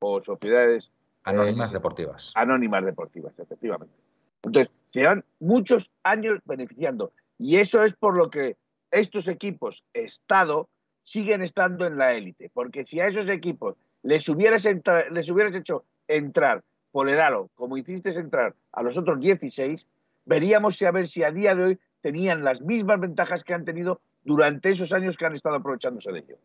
Speaker 4: o sociedades
Speaker 2: Anónimas
Speaker 4: eh,
Speaker 2: deportivas.
Speaker 4: anónimas deportivas, efectivamente. Entonces, se llevan muchos años beneficiando. Y eso es por lo que estos equipos Estado siguen estando en la élite. Porque si a esos equipos les hubieras, les hubieras hecho entrar por el aro, como hiciste entrar a los otros 16, veríamos a ver si a día de hoy tenían las mismas ventajas que han tenido durante esos años que han estado aprovechándose de ello.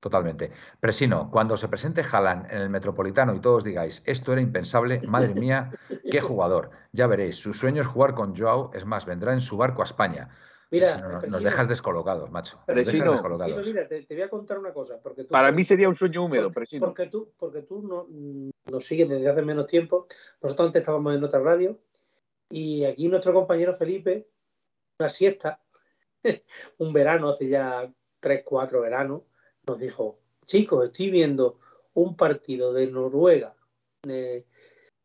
Speaker 2: Totalmente. Presino, cuando se presente Haaland en el Metropolitano y todos digáis, esto era impensable, madre mía, qué jugador. Ya veréis, su sueño es jugar con Joao, es más, vendrá en su barco a España.
Speaker 3: Mira,
Speaker 2: nos, nos
Speaker 3: Presino,
Speaker 2: dejas descolocados, macho. Dejas
Speaker 4: Presino.
Speaker 2: descolocados.
Speaker 3: Presino, mira, te, te voy a contar una cosa. Porque tú,
Speaker 4: Para mí sería un sueño húmedo,
Speaker 3: porque,
Speaker 4: Presino.
Speaker 3: porque tú, porque tú no, mm, nos sigues desde hace menos tiempo. Nosotros antes estábamos en otra radio y aquí nuestro compañero Felipe, una siesta, un verano, hace ya tres, cuatro veranos, nos dijo, chicos, estoy viendo un partido de Noruega eh,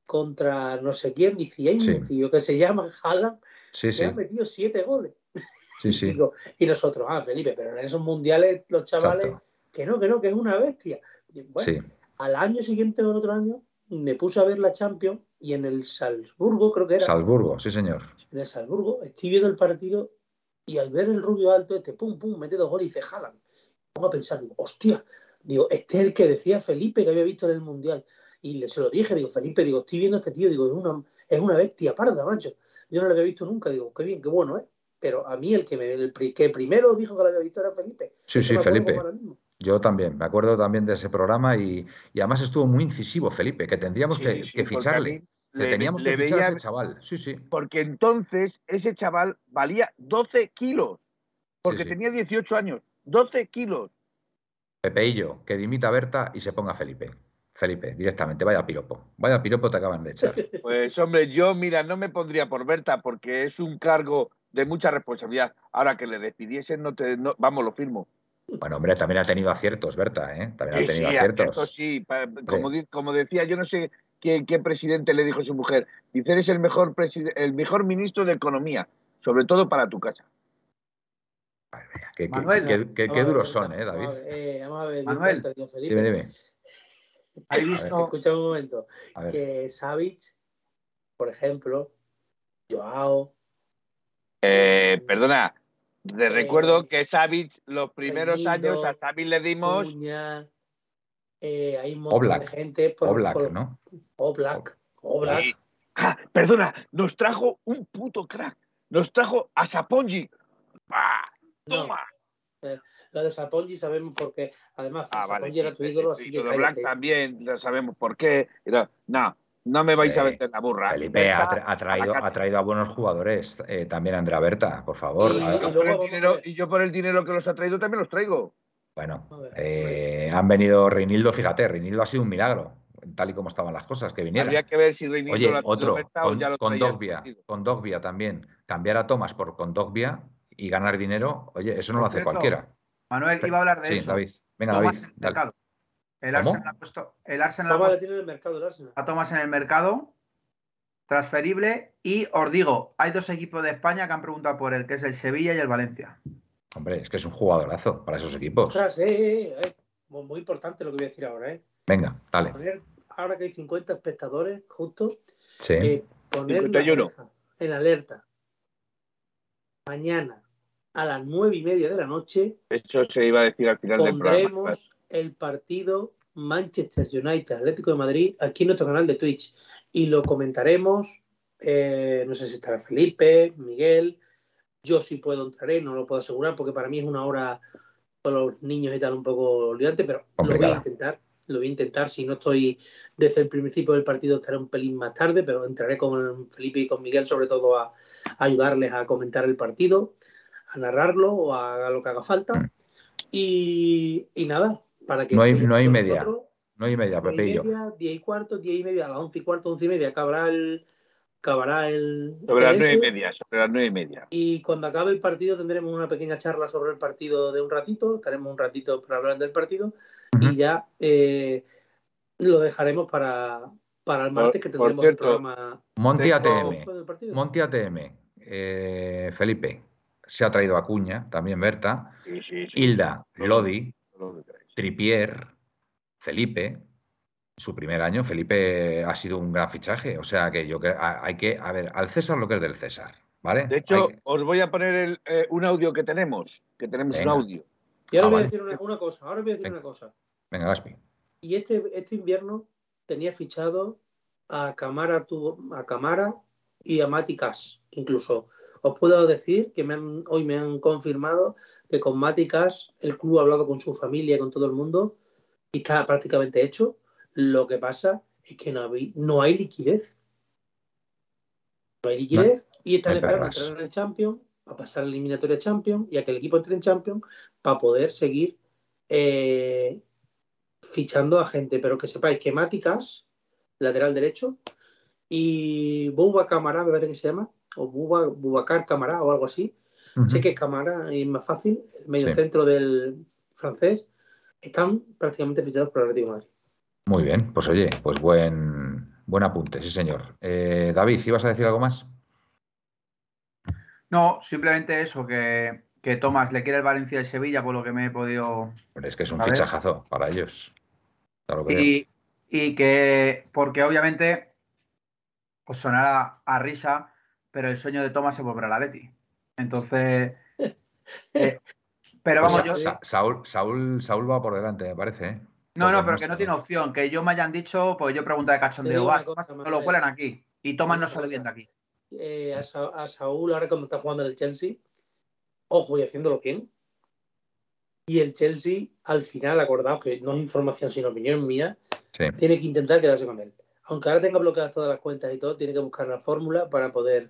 Speaker 3: contra no sé quién, dice, y hay
Speaker 2: Sí.
Speaker 3: un tío que se llama Haaland
Speaker 2: Sí,
Speaker 3: que
Speaker 2: sí,
Speaker 3: ha metido siete goles. Digo, y nosotros, ah, Felipe, pero en esos mundiales los chavales,
Speaker 2: Exacto.
Speaker 3: que no, que no, que es una bestia. Bueno, al año siguiente o otro año me puse a ver la Champions y en el Salzburgo, creo que era,
Speaker 2: Salzburgo, sí, señor.
Speaker 3: en el Salzburgo, estoy viendo el partido y al ver el rubio alto este, pum, pum, mete dos goles y dice, jalan. Pongo a pensar, digo, hostia, digo, este es el que decía Felipe que había visto en el Mundial. Y le, se lo dije, digo, Felipe, digo, estoy viendo a este tío, digo, es una, es una bestia parda, macho. Yo no lo había visto nunca, digo, qué bien, qué bueno, ¿eh? Pero a mí el que, me, el pri- que primero dijo que lo había visto era Felipe.
Speaker 2: Sí, sí, Felipe. Yo también, me acuerdo también de ese programa y, y además estuvo muy incisivo, Felipe, que tendríamos
Speaker 4: Sí,
Speaker 2: que,
Speaker 4: sí,
Speaker 2: que
Speaker 4: porque a
Speaker 2: ficharle.
Speaker 4: le-
Speaker 2: teníamos
Speaker 4: le
Speaker 2: que fichar a
Speaker 4: veía-
Speaker 2: ese chaval. Sí, sí.
Speaker 4: Porque entonces ese chaval valía 12 kilos. Porque
Speaker 2: sí.
Speaker 4: tenía 18 años. 12 kilos.
Speaker 2: Pepeillo, que dimita a Berta y se ponga Felipe. Felipe, directamente, vaya piropo. Vaya piropo te acaban de echar.
Speaker 4: Pues hombre, yo mira, no me pondría por Berta porque es un cargo de mucha responsabilidad. Ahora que le despidiesen, no te, no- vamos, lo firmo.
Speaker 2: Bueno, hombre, también ha tenido aciertos, Berta, ¿eh? También ha tenido
Speaker 4: sí,
Speaker 2: aciertos.
Speaker 4: acierto, sí. Como, decía, yo no sé qué, qué presidente le dijo a su mujer. Dice, eres el mejor, el mejor ministro de Economía, sobre todo para tu casa.
Speaker 2: Qué, qué-
Speaker 5: Manuel,
Speaker 2: qué- qué- qué
Speaker 3: Vamos a ver,
Speaker 2: duros son, ¿eh,
Speaker 3: vamos a
Speaker 2: David?
Speaker 3: ver, eh, vamos a ver, di
Speaker 5: Manuel.
Speaker 3: cuenta, Felipe.
Speaker 2: Dime, dime.
Speaker 3: Escucha un momento. Que Savic, por ejemplo, Joao,
Speaker 4: Eh, perdona, te
Speaker 3: Eh,
Speaker 4: recuerdo que Savic, los primeros años a Savic le dimos...
Speaker 3: Cuña, eh, hay un montón
Speaker 2: Oblak.
Speaker 3: de gente. Por,
Speaker 2: Oblak,
Speaker 3: por-
Speaker 2: ¿no?
Speaker 3: Oblak. Oblak.
Speaker 4: Sí. Ah, perdona, nos trajo un puto crack. Nos trajo a Sapongi. ¡Ah!
Speaker 3: No,
Speaker 4: ¡Toma!
Speaker 3: lo de Sapongi sabemos por qué. Además,
Speaker 4: Ah,
Speaker 3: Sapongi
Speaker 4: vale.
Speaker 3: era tu ídolo, así
Speaker 4: Y
Speaker 3: que
Speaker 4: lo de Black también, ya sabemos por qué. No, no me vais a
Speaker 2: Eh,
Speaker 4: meter la burra.
Speaker 2: Felipe ha,
Speaker 4: Berta,
Speaker 2: tra- ha traído,
Speaker 4: a la
Speaker 2: ha traído a buenos jugadores. eh, también Andrea Berta, por favor.
Speaker 3: Y-
Speaker 2: A ver,
Speaker 3: y
Speaker 4: Yo por,
Speaker 3: luego
Speaker 4: el dinero,
Speaker 3: ver.
Speaker 4: y yo por el dinero que los ha traído también los traigo.
Speaker 2: Bueno, eh, han venido Reinildo, fíjate, Reinildo ha sido un milagro, tal y como estaban las cosas, que viniera.
Speaker 4: Habría que ver si Reinildo
Speaker 2: Oye,
Speaker 4: lo
Speaker 2: otro,
Speaker 4: o
Speaker 2: con,
Speaker 4: ya lo
Speaker 2: con
Speaker 4: traía
Speaker 2: Dogbia, con Dogbia también. Cambiar a Thomas por con Dogbia y ganar dinero, oye, eso no lo hace
Speaker 5: cierto,
Speaker 2: cualquiera.
Speaker 5: Manuel, iba a hablar de
Speaker 2: Sí,
Speaker 5: eso.
Speaker 2: David. Venga,
Speaker 5: Thomas
Speaker 2: David.
Speaker 5: en el
Speaker 2: dale.
Speaker 5: mercado. El. Arsenal ha puesto, el Arsenal ha puesto
Speaker 3: tiene en el mercado el Arsenal.
Speaker 5: a Thomas en el mercado, transferible. Y os digo, hay dos equipos de España que han preguntado por él, que es el Sevilla y el Valencia.
Speaker 2: Hombre, es que es un jugadorazo para esos equipos.
Speaker 3: Ostras, eh, eh, eh, muy importante lo que voy a decir ahora, ¿eh?
Speaker 2: Venga, dale.
Speaker 3: Poner, ahora que hay 50 espectadores, justo,
Speaker 2: Sí.
Speaker 3: eh, poner la
Speaker 4: 51.
Speaker 3: cabeza en alerta. Mañana a las nueve y media de la noche
Speaker 4: Eso se iba a decir al final del programa.
Speaker 3: pondremos el partido Manchester United Atlético de Madrid aquí en nuestro canal de Twitch y lo comentaremos. eh, no sé si estará Felipe, Miguel. Yo sí puedo entraré, no lo puedo asegurar porque para mí es una hora con los niños y tal un poco liante, pero lo voy a intentar. Lo voy a intentar. Si no estoy desde el principio del partido, estaré un pelín más tarde, pero entraré con Felipe y con Miguel, sobre todo a, a ayudarles a comentar el partido, a narrarlo o a, lo que haga falta.
Speaker 2: Mm.
Speaker 3: Y, y nada, para que
Speaker 2: No hay- no hay media,
Speaker 3: nosotros,
Speaker 2: No y media, Pepe y
Speaker 3: y
Speaker 2: yo.
Speaker 3: media, diez y cuarto, diez y media, a las once y cuarto, once y media, acabará el, acabará el
Speaker 4: Sobre las
Speaker 3: CS,
Speaker 4: nueve y media, sobre las nueve y media.
Speaker 3: y cuando acabe el partido tendremos una pequeña charla sobre el partido de un ratito, estaremos un ratito para hablar del partido
Speaker 2: Ujú.
Speaker 3: y ya eh, lo dejaremos para, para el martes que tendremos el
Speaker 4: cierto,
Speaker 3: programa
Speaker 2: Monty
Speaker 4: Tengo-
Speaker 2: ATM. Monty ATM. eh, Felipe. Se ha traído a Cuña, también Berta.
Speaker 4: Sí, sí, sí.
Speaker 2: Hilda, Lodi,
Speaker 4: que.
Speaker 2: Tripier, Felipe. Su primer año, Felipe ha sido un gran fichaje. O sea que yo creo hay que, a ver, al César lo que es del César, ¿vale?
Speaker 4: De hecho,
Speaker 2: Hay que-
Speaker 4: os voy a poner el, eh, un audio que tenemos. Que tenemos
Speaker 2: Venga.
Speaker 4: un audio.
Speaker 3: y ahora
Speaker 2: Ah,
Speaker 3: voy a decir una, una cosa, ahora voy a decir
Speaker 2: Venga.
Speaker 3: una cosa.
Speaker 2: venga, Gaspi.
Speaker 3: Y este, este invierno tenía fichado a Camara, tu- a Camara y a Mati Cash. Incluso os puedo decir que me han- hoy me han confirmado que con Mati Cash el club ha hablado con su familia, con todo el mundo y está prácticamente hecho. Lo que pasa es que no hay, no hay liquidez. No hay liquidez y están esperando
Speaker 2: perras.
Speaker 3: entrar en el Champions a pasar a la eliminatoria Champions y a que el equipo entre en Champions para poder seguir eh, fichando a gente. Pero que sepáis que Máticas, lateral derecho, y Buba Camará, me parece que se llama, o Buba, Bubacar Camará o algo así. Sé que es Camará y es más fácil, el medio centro del francés, están prácticamente fichados por el Atlético de Madrid.
Speaker 2: Muy bien, pues oye, pues buen, buen apunte, sí señor. Eh, David, ¿ibas a decir algo más?
Speaker 5: No, simplemente eso, que, que Tomás le quiere el Valencia y Sevilla, por lo que me he podido.
Speaker 2: es que es un fichajazo para ellos.
Speaker 5: y, y, que, porque obviamente, pues sonará a risa, pero el sueño de Tomás se volverá a la Leti. Entonces. Eh, pero pues vamos, yo.
Speaker 2: Saúl, Saúl, Saúl va por delante, me parece. ¿eh?
Speaker 5: No, no, pero que no tiene opción. Que ellos me hayan dicho, pues yo pregunta de cachondeo, va, no lo cuelan aquí. Y Tomás no sale bien de aquí.
Speaker 3: Eh, a, Saúl, ahora cuando está jugando en el Chelsea, ojo, y haciéndolo bien. Y el Chelsea, al final, acordado que no es información sino opinión mía, tiene que intentar quedarse con él. Aunque ahora tenga bloqueadas todas las cuentas y todo, tiene que buscar la fórmula para poder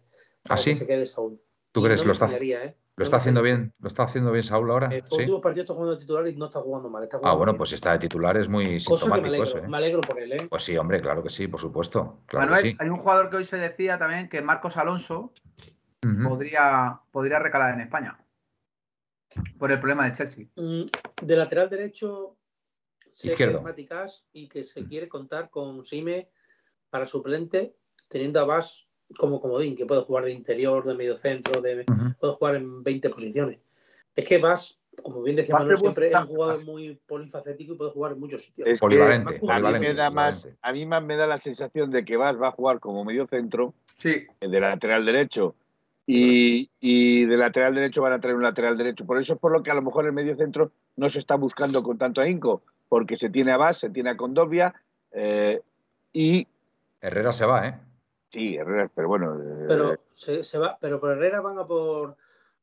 Speaker 2: ¿Ah,
Speaker 3: que se quede Saúl.
Speaker 2: ¿Tú crees que lo está, ¿eh? lo está haciendo bien? ¿Lo está haciendo bien Saúl ahora?
Speaker 3: Estos últimos partidos está jugando de titular y no está jugando mal.
Speaker 2: ah, bueno, pues si está de titular es muy sintomático.
Speaker 3: ¿eh? Me alegro, por él, ¿eh?
Speaker 2: Pues sí, hombre, claro que sí, por supuesto.
Speaker 5: Manuel, hay un jugador que hoy se decía también que Marcos Alonso podría, podría recalar en España. Por el problema de Chelsea.
Speaker 3: Mm, de lateral derecho,
Speaker 2: Izquierdo.
Speaker 3: y que se quiere contar con Sime para suplente, teniendo a Bas como comodín, que puede jugar de interior, de medio centro, de, puede jugar en 20 posiciones. Es que vas, como bien decía Manuel, siempre es un jugador muy polifacético y puede jugar en muchos sitios.
Speaker 2: Es polivalente,
Speaker 4: a, mí me da más, a mí más me da la sensación de que Vas va a jugar como medio centro,
Speaker 5: sí.
Speaker 4: de lateral derecho, y, y, de lateral derecho van a traer un lateral derecho. Por eso es por lo que a lo mejor el medio centro no se está buscando con tanto ahínco, porque se tiene a Vas, se tiene a Condovia eh, y...
Speaker 2: Herrera se va, ¿eh?
Speaker 4: Sí, Herrera, pero bueno.
Speaker 3: Eh, pero se, va, pero por Herrera van a por,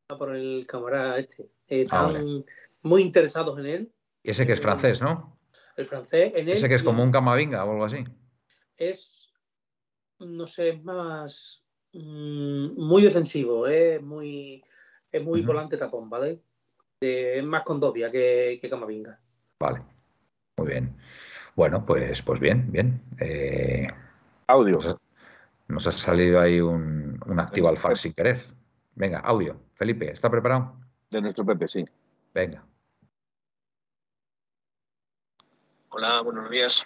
Speaker 3: a por el camarada este. Eh, ah, están muy interesados en él.
Speaker 2: Y ese que es francés, ¿no?
Speaker 3: El francés, en él.
Speaker 2: Ese que es como un camavinga o algo así.
Speaker 3: Es, no sé, es más mm, muy defensivo, es muy, es muy volante tapón, ¿vale? es más condovia que, que Camavinga.
Speaker 2: Vale, muy bien. Bueno, pues, pues bien, bien. Eh,
Speaker 4: Audio.
Speaker 2: Nos ha salido ahí un, activo al fax sin querer. Venga, audio. Felipe, ¿está preparado?
Speaker 4: De nuestro Pepe, sí.
Speaker 2: Venga.
Speaker 6: Hola, buenos días.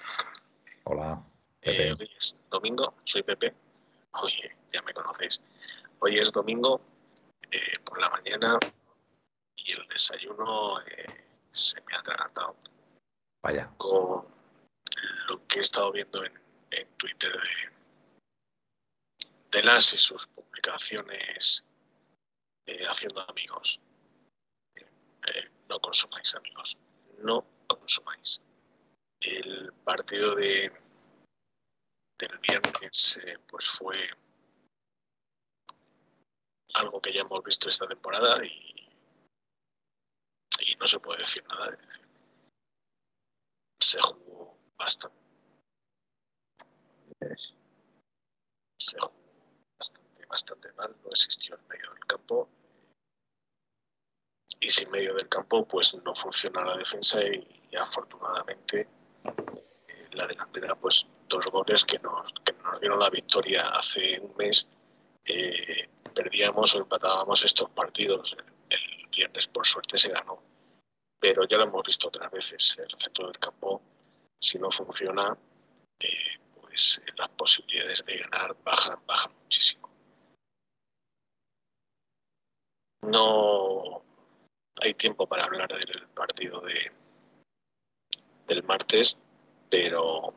Speaker 2: Hola.
Speaker 6: Eh, hoy es domingo, soy Pepe. Oye, ya me conocéis. Hoy es domingo eh, por la mañana y el desayuno eh, se me ha atragantado.
Speaker 2: Vaya.
Speaker 6: Con lo que he estado viendo en, en Twitter de, de las y sus publicaciones eh, haciendo amigos. Eh, no consumáis amigos, no consumáis. El partido de del viernes eh, pues fue algo que ya hemos visto esta temporada y, y no se puede decir nada de se jugó bastante se jugó bastante mal, no existió en medio del campo. Y sin medio del campo, pues no funciona la defensa y, afortunadamente eh, la delantera, pues dos goles que nos, que nos dieron la victoria hace un mes. Eh, perdíamos o empatábamos estos partidos. El viernes, por suerte, se ganó. Pero ya lo hemos visto otras veces. El centro del campo, si no funciona, eh, pues las posibilidades de ganar bajan, bajan muchísimo. No hay tiempo para hablar del partido de, del martes, pero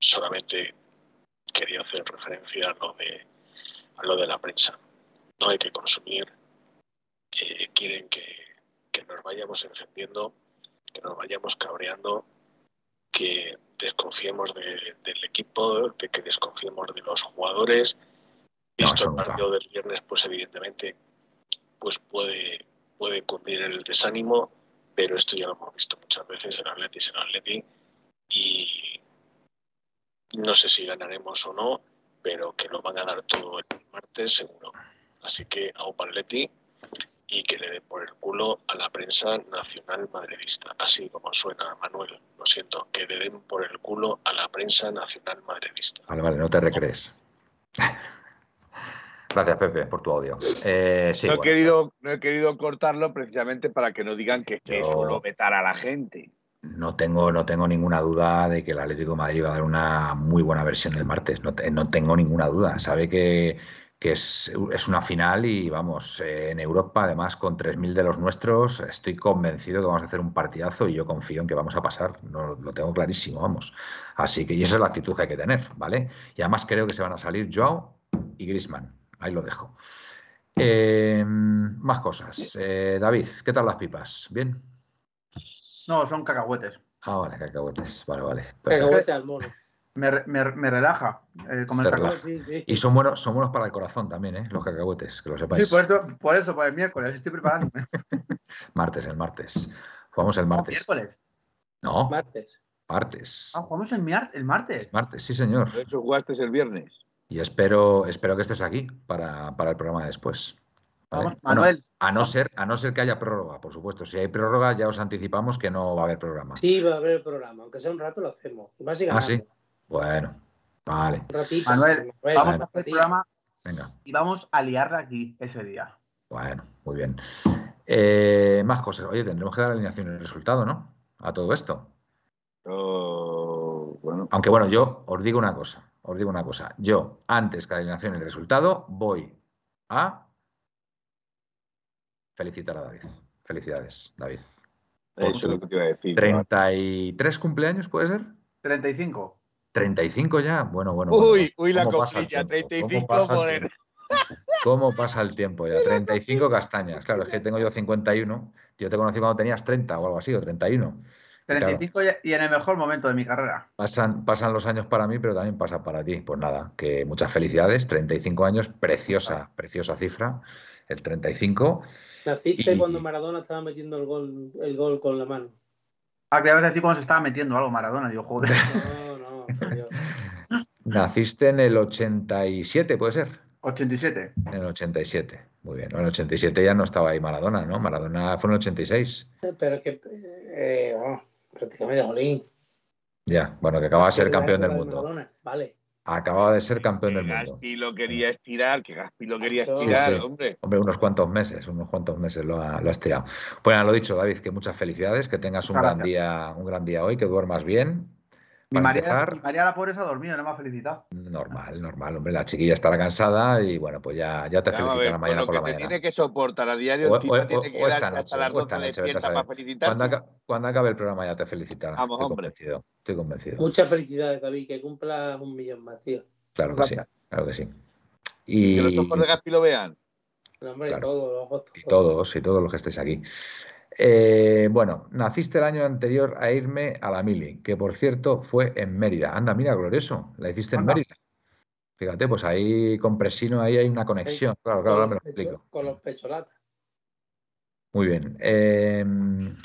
Speaker 6: solamente quería hacer referencia a lo de, a lo de la prensa. No hay que consumir. Eh, quieren que, nos vayamos encendiendo, que nos vayamos cabreando, que desconfiemos del equipo, de que desconfiemos de los jugadores. Visto el partido del viernes, pues evidentemente pues puede, puede cundir el desánimo, pero esto ya lo hemos visto muchas veces en Atleti en Atleti y no sé si ganaremos o no, pero que lo van a dar todo el martes seguro. Así que a Upaletti y que le den por el culo a la prensa nacional madridista. Así como suena, Manuel, lo siento, que le den por el culo a la prensa nacional madridista.
Speaker 2: Vale, vale, no te recrees. Gracias, Pepe, por tu audio. Eh, sí,
Speaker 4: no, he
Speaker 2: bueno,
Speaker 4: querido, no he querido cortarlo precisamente para que no digan que es solo vetar a la gente.
Speaker 2: No tengo, no tengo ninguna duda de que el Atlético de Madrid va a dar una muy buena versión del martes. No, no tengo ninguna duda. Sabe que, que es, es una final y vamos, eh, en Europa, además con 3.000 de los nuestros, estoy convencido que vamos a hacer un partidazo y yo confío en que vamos a pasar. No, lo tengo clarísimo, vamos. Así que y esa es la actitud que hay que tener, ¿vale? Y además creo que se van a salir Joao y Griezmann. Ahí lo dejo. Eh, más cosas. Eh, David, ¿qué tal las pipas? ¿Bien?
Speaker 5: No, son cacahuetes.
Speaker 2: Ah, vale, cacahuetes. Vale, vale.
Speaker 3: Cacahuete al mono.
Speaker 5: Me, me, me relaja eh, comer
Speaker 2: Te
Speaker 5: cacahuetes.
Speaker 2: relaja.
Speaker 3: Sí, sí.
Speaker 2: Y son buenos, son buenos para el corazón también, ¿eh? Los cacahuetes, que lo sepáis.
Speaker 5: Sí, por eso, por eso, por el miércoles, estoy preparando.
Speaker 2: Martes, el martes. Jugamos el martes.
Speaker 5: ¿Miércoles?
Speaker 2: No,
Speaker 3: Martes.
Speaker 2: martes.
Speaker 5: Ah, jugamos el, miar- el martes.
Speaker 2: Martes, sí, señor.
Speaker 4: Por eso jugaste el viernes.
Speaker 2: Y espero, espero que estés aquí para, para el programa de después. ¿vale? Bueno,
Speaker 5: Manuel.
Speaker 2: a no ser, a no ser que haya prórroga, por supuesto. Si hay prórroga, ya os anticipamos que no va a haber programa.
Speaker 3: Sí, va a haber programa. Aunque sea un rato, lo hacemos. Más si
Speaker 2: Ah, sí. Bueno, vale,
Speaker 3: Un ratito.
Speaker 5: Manuel,
Speaker 3: Manuel,
Speaker 5: Vamos a hacer el programa
Speaker 2: venga.
Speaker 5: y vamos a liarla aquí ese día.
Speaker 2: Bueno, muy bien. Eh, más cosas. Oye, tendremos que dar alineación y el resultado, ¿no? A todo esto.
Speaker 4: Oh, bueno,
Speaker 2: Aunque bueno, yo os digo una cosa, os digo una cosa. Yo, antes que la alineación y el resultado, voy a felicitar a David. Felicidades, David.
Speaker 4: eso es lo que te iba a decir.
Speaker 2: 33 cumpleaños, ¿puede ser?
Speaker 5: 35.
Speaker 2: 35 ya. Bueno, bueno. bueno.
Speaker 4: Uy, uy, la
Speaker 2: ¿Cómo pasa el
Speaker 4: copilla,
Speaker 2: tiempo?
Speaker 4: 35
Speaker 2: ¿Cómo pasa el
Speaker 4: por el-?
Speaker 2: ¿Cómo pasa el tiempo ya? 35 castañas. Claro, es que tengo yo 51. Yo te conocí cuando tenías 30 o algo así, o 31.
Speaker 5: 35 y- y en el mejor momento de mi carrera.
Speaker 2: Pasan, pasan los años para mí, pero también pasa para ti. Pues nada, que muchas felicidades. 35 años, preciosa, preciosa cifra. El 35.
Speaker 3: Naciste
Speaker 2: Y-
Speaker 3: cuando Maradona estaba metiendo el gol, el gol con la mano.
Speaker 5: Ah, que ibas a decir cuando se estaba metiendo algo Maradona. Digo, joder.
Speaker 3: No, no, por Dios.
Speaker 2: Naciste en el 87, ¿puede ser?
Speaker 5: 87.
Speaker 2: En el 87. Muy bien. En el 87 ya no estaba ahí Maradona, ¿no? Maradona fue en el 86.
Speaker 3: Pero es que, eh, vamos, prácticamente jolín.
Speaker 2: Ya, bueno, que acababa de ser campeón del
Speaker 3: de
Speaker 2: mundo.
Speaker 3: Vale.
Speaker 2: Acababa de ser campeón
Speaker 4: Que
Speaker 2: del mundo.
Speaker 4: Gaspi lo quería estirar, que Gaspi lo quería estirar,
Speaker 2: Sí, sí.
Speaker 4: hombre.
Speaker 2: Hombre, unos cuantos meses, unos cuantos meses lo ha, lo has tirado. Pues nada, lo dicho, David, que muchas felicidades, que tengas un gran día, un gran día hoy, que duermas bien.
Speaker 5: Mi María,
Speaker 2: empezar,
Speaker 5: mi María la pobre se ha dormido, no me ha felicitado.
Speaker 2: normal, normal, hombre, la chiquilla estará cansada y bueno, pues ya, ya te
Speaker 4: Vamos a ver,
Speaker 2: felicitará mañana
Speaker 4: lo
Speaker 2: por
Speaker 4: que
Speaker 2: la
Speaker 4: te
Speaker 2: mañana.
Speaker 4: tiene que soportar a diario,
Speaker 2: O- o-
Speaker 4: tiene que quedarse
Speaker 2: noche,
Speaker 4: hasta las
Speaker 2: o esta
Speaker 4: 12
Speaker 2: noche, vete a
Speaker 4: despierta para felicitar.
Speaker 2: Cuando, aca- cuando acabe el programa ya te felicitará.
Speaker 4: Vamos,
Speaker 2: estoy
Speaker 4: hombre.
Speaker 2: convencido, estoy convencido.
Speaker 3: Muchas felicidades, David. Que cumpla un millón más, tío.
Speaker 2: Claro que sí, claro que sí. Y,
Speaker 4: Que los ojos de Gaspi lo vean.
Speaker 3: No, hombre,
Speaker 2: Claro.
Speaker 3: todos los ojos.
Speaker 2: y
Speaker 3: todos.
Speaker 2: todos, y todos los que estéis aquí. Eh, bueno, naciste el año anterior a irme a la Mili, que por cierto fue en Mérida. Anda, mira, glorioso, la hiciste en. Mérida. Fíjate, pues ahí con Presino ahí hay una conexión. Claro, claro, ahora
Speaker 3: Con
Speaker 2: me
Speaker 3: los
Speaker 2: lo explico.
Speaker 3: Con los pecholatas.
Speaker 2: Muy bien. Eh,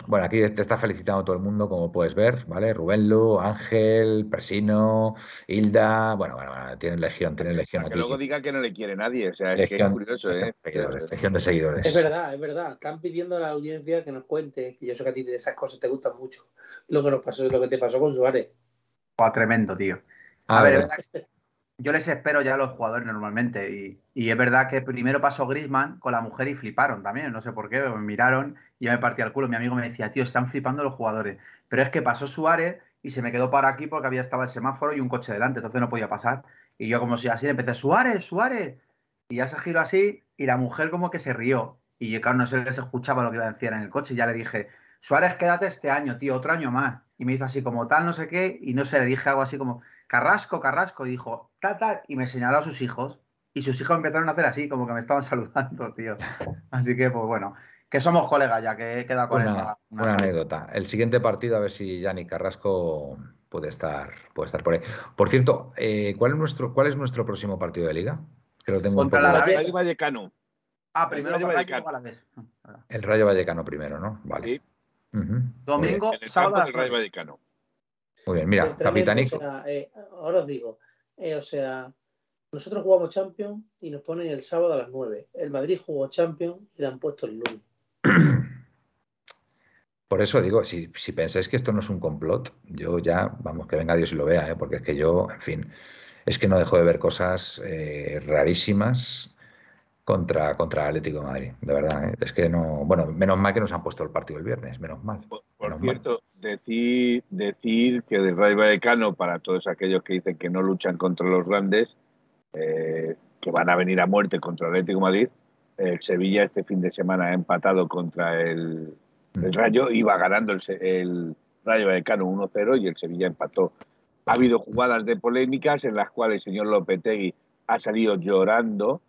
Speaker 2: bueno, aquí te está felicitando todo el mundo, como puedes ver, ¿vale? Rubén Lu, Ángel, Presino, Hilda. Bueno, bueno, bueno, tienen legión, tienen legión
Speaker 4: Para que
Speaker 2: aquí.
Speaker 4: luego diga que no le quiere nadie. O sea, es que es curioso, ¿eh?
Speaker 2: seguidores, legión de seguidores.
Speaker 3: Es verdad, es verdad. Están pidiendo a la audiencia que nos cuente, que yo sé que a ti de esas cosas te gustan mucho, lo que nos pasó, lo que te pasó con Suárez.
Speaker 5: Fue tremendo, tío.
Speaker 2: Ah,
Speaker 5: A ver, yo les espero ya a los jugadores normalmente. Y, es verdad que primero pasó Grisman con la mujer y fliparon también. No sé por qué, me miraron y yo me partía el culo. Mi amigo me decía, tío, están flipando los jugadores. Pero es que pasó Suárez y se me quedó para aquí porque había estaba el semáforo y un coche delante, entonces no podía pasar. Y yo como si así empecé, Suárez, Suárez. Y ya se giró así y la mujer como que se rió. Y yo, claro, no se les escuchaba lo que iba a decir en el coche. Y ya le dije, Suárez, quédate este año, tío, otro año más. Y me hizo así como tal, no sé qué. Y no sé, le dije algo así como, Carrasco, Carrasco. Y dijo, tal, tal. Y me señaló a sus hijos. Y sus hijos empezaron a hacer así, como que me estaban saludando, tío. Así que, pues bueno, que somos colegas ya, que he quedado con él.
Speaker 2: Una,
Speaker 5: una
Speaker 2: anécdota. El siguiente partido, a ver si Yanni Carrasco puede estar, puede estar por ahí. Por cierto, eh, ¿cuál, es nuestro, ¿cuál es nuestro próximo partido de liga? Que lo tengo un
Speaker 5: Contra
Speaker 2: poco-
Speaker 5: la
Speaker 4: Rayo
Speaker 5: Vallecano. Ah, primero para Rayo,
Speaker 4: Vallecano.
Speaker 5: luego a la vez.
Speaker 2: El Rayo Vallecano primero, ¿no? Vale.
Speaker 4: Sí.
Speaker 5: Domingo,
Speaker 4: el
Speaker 5: sábado las
Speaker 4: Rayo. Vallecano.
Speaker 2: Muy bien, mira, Capitanico.
Speaker 3: o sea, eh, ahora os digo, eh, o sea, Nosotros jugamos Champions y nos ponen el sábado a las 9. El Madrid jugó Champions y le han puesto el lunes.
Speaker 2: Por eso digo, si, si pensáis que esto no es un complot, yo ya, vamos, que venga Dios y lo vea, ¿eh? porque es que yo, en fin, es que no dejo de ver cosas eh, rarísimas contra, contra Atlético de Madrid, de verdad. ¿eh? Es que no, bueno, menos mal que nos han puesto el partido el viernes, menos mal.
Speaker 4: Por, por cierto, decir, decir que del Rayo Vallecano, para todos aquellos que dicen que no luchan contra los grandes, eh, que van a venir a muerte contra Atlético de Madrid, el Sevilla este fin de semana ha empatado contra el, el Rayo, iba ganando el, el Rayo Vallecano 1-0 y el Sevilla empató. Ha habido jugadas de polémicas en las cuales el señor Lopetegui ha salido llorando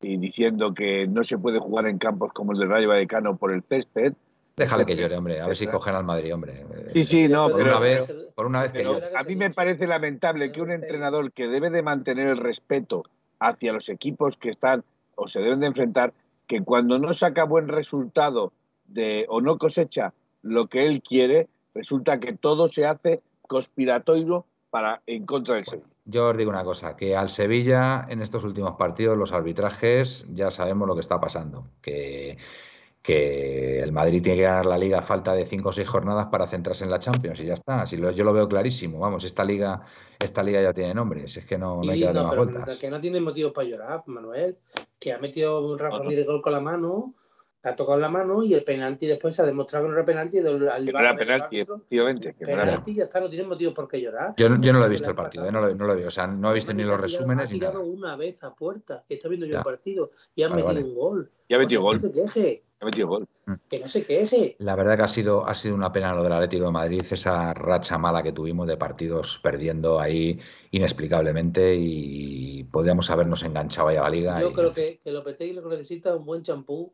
Speaker 4: y diciendo que no se puede jugar en campos como el del Rayo Vallecano por el césped.
Speaker 2: Déjale que llore, hombre, a ver si cogen al Madrid, hombre.
Speaker 4: Sí, sí, no,
Speaker 2: por
Speaker 4: pero,
Speaker 2: una vez, por una vez que
Speaker 4: pero a mí me parece lamentable que un entrenador que debe de mantener el respeto hacia los equipos que están o se deben de enfrentar, que cuando no saca buen resultado de, o no cosecha lo que él quiere, resulta que todo se hace conspiratorio para en contra del Sevilla.
Speaker 2: Yo os digo una cosa, que al Sevilla en estos últimos partidos los arbitrajes ya sabemos lo que está pasando, que, que el Madrid tiene que ganar la liga a falta de cinco o seis jornadas para centrarse en la Champions y ya está. Si lo, yo lo veo clarísimo, vamos, esta liga, esta liga ya tiene nombre, si es que no, no hay que darle
Speaker 3: no,
Speaker 2: más
Speaker 3: pero
Speaker 2: vueltas.
Speaker 3: que no tiene motivos para llorar, Manuel. Que ha metido un Rafa el gol con la mano, ha tocado la mano y el penalti después se ha demostrado que no era penalti. Del, al
Speaker 4: era
Speaker 3: el
Speaker 4: penalti, efectivamente.
Speaker 3: Penalti ya está, no tiene motivos por qué llorar.
Speaker 2: Yo, yo no lo he visto
Speaker 3: ha
Speaker 2: el partido, eh, no, lo, no lo he visto, o sea, no he visto ni los
Speaker 3: ha tirado-
Speaker 2: resúmenes
Speaker 3: ha
Speaker 2: ni
Speaker 3: tirado
Speaker 2: nada.
Speaker 3: una vez a puerta, que está viendo yo
Speaker 2: Ya.
Speaker 3: el partido, y han
Speaker 2: Vale,
Speaker 3: metido
Speaker 2: vale.
Speaker 3: un gol.
Speaker 4: Ya
Speaker 3: O
Speaker 4: metió
Speaker 3: sea,
Speaker 4: gol.
Speaker 3: Que no se queje,
Speaker 4: Ya metió gol.
Speaker 3: que no se queje.
Speaker 2: La verdad que ha sido, ha sido una pena lo del Atlético de Madrid, esa racha mala que tuvimos de partidos perdiendo ahí inexplicablemente y podíamos habernos enganchado ahí a la liga.
Speaker 3: Yo
Speaker 2: y-
Speaker 3: creo que, que Lopetegui lo que necesita es un buen champú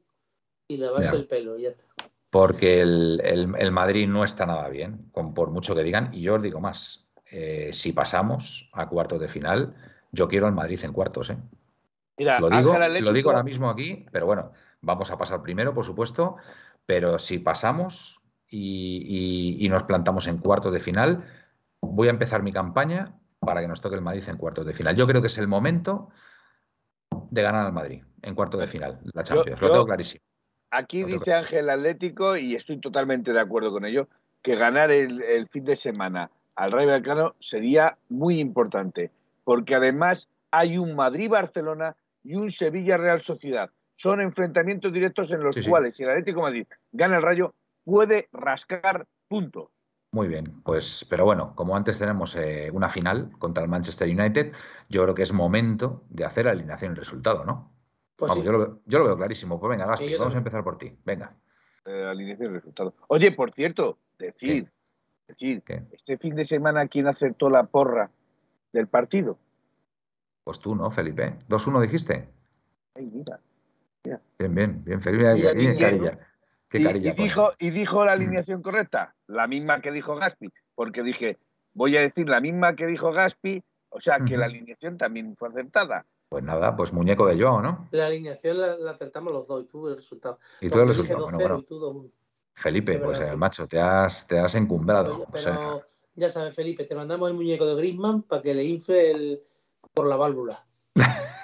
Speaker 3: y lavarse
Speaker 2: Ya.
Speaker 3: el pelo, ya está.
Speaker 2: porque el, el- el Madrid no está nada bien, con, por mucho que digan. Y yo os digo más, eh, si pasamos a cuartos de final, yo quiero al Madrid en cuartos. ¿eh?
Speaker 4: Mira,
Speaker 2: Lo digo, lo digo ahora mismo aquí, pero bueno, vamos a pasar primero, por supuesto, pero si pasamos y, y- y nos plantamos en cuartos de final, voy a empezar mi campaña para que nos toque el Madrid en cuartos de final. Yo creo que es el momento de ganar al Madrid en cuartos de final, la Champions.
Speaker 4: yo-
Speaker 2: lo tengo clarísimo.
Speaker 4: Aquí dice. Ángel Atlético, y estoy totalmente de acuerdo con ello, que ganar el, el fin de semana al Rayo Vallecano sería muy importante, porque además hay un Madrid-Barcelona y un Sevilla-Real Sociedad. Son enfrentamientos directos en los
Speaker 2: Sí, sí.
Speaker 4: cuales si el Atlético de Madrid gana el Rayo, puede rascar puntos.
Speaker 2: Muy bien, pues, pero bueno, como antes tenemos eh, una final contra el Manchester United, yo creo que es momento de hacer alineación y resultado, ¿no?
Speaker 3: Pues
Speaker 2: Vamos,
Speaker 3: sí.
Speaker 2: yo, lo, veo- yo lo veo clarísimo. Pues venga, Gaspi,
Speaker 3: Sí,
Speaker 2: vamos a empezar por ti. Venga.
Speaker 4: eh, alineación y resultado. Oye, por cierto, decir, decir,
Speaker 2: ¿Qué?
Speaker 4: este fin de semana, ¿quién acertó la porra del partido?
Speaker 2: Pues tú, ¿no, Felipe? 2-1 dijiste.
Speaker 4: Ay, mira.
Speaker 2: Bien, bien, bien, Felipe. Mira, qué
Speaker 3: línea,
Speaker 2: carilla. Qué
Speaker 4: Y,
Speaker 2: carilla
Speaker 4: y
Speaker 2: pone.
Speaker 4: dijo, y dijo
Speaker 2: Mm.
Speaker 4: la alineación correcta, la misma que dijo Gaspi, porque dije, voy a decir la misma que dijo Gaspi, o sea que la alineación también fue acertada.
Speaker 2: Pues nada, pues muñeco de Joao, ¿no?
Speaker 3: La alineación la, la acertamos los dos y tú el resultado.
Speaker 2: Y tú el resultado. Bueno,
Speaker 3: 2-0
Speaker 2: bueno.
Speaker 3: y tú 2-1.
Speaker 2: Felipe,
Speaker 3: Es
Speaker 2: pues eh, macho, te has, te has encumbrado.
Speaker 3: Oye,
Speaker 2: O sea,
Speaker 3: pero ya sabes, Felipe, te mandamos el muñeco de Griezmann para que le infle el, por la válvula.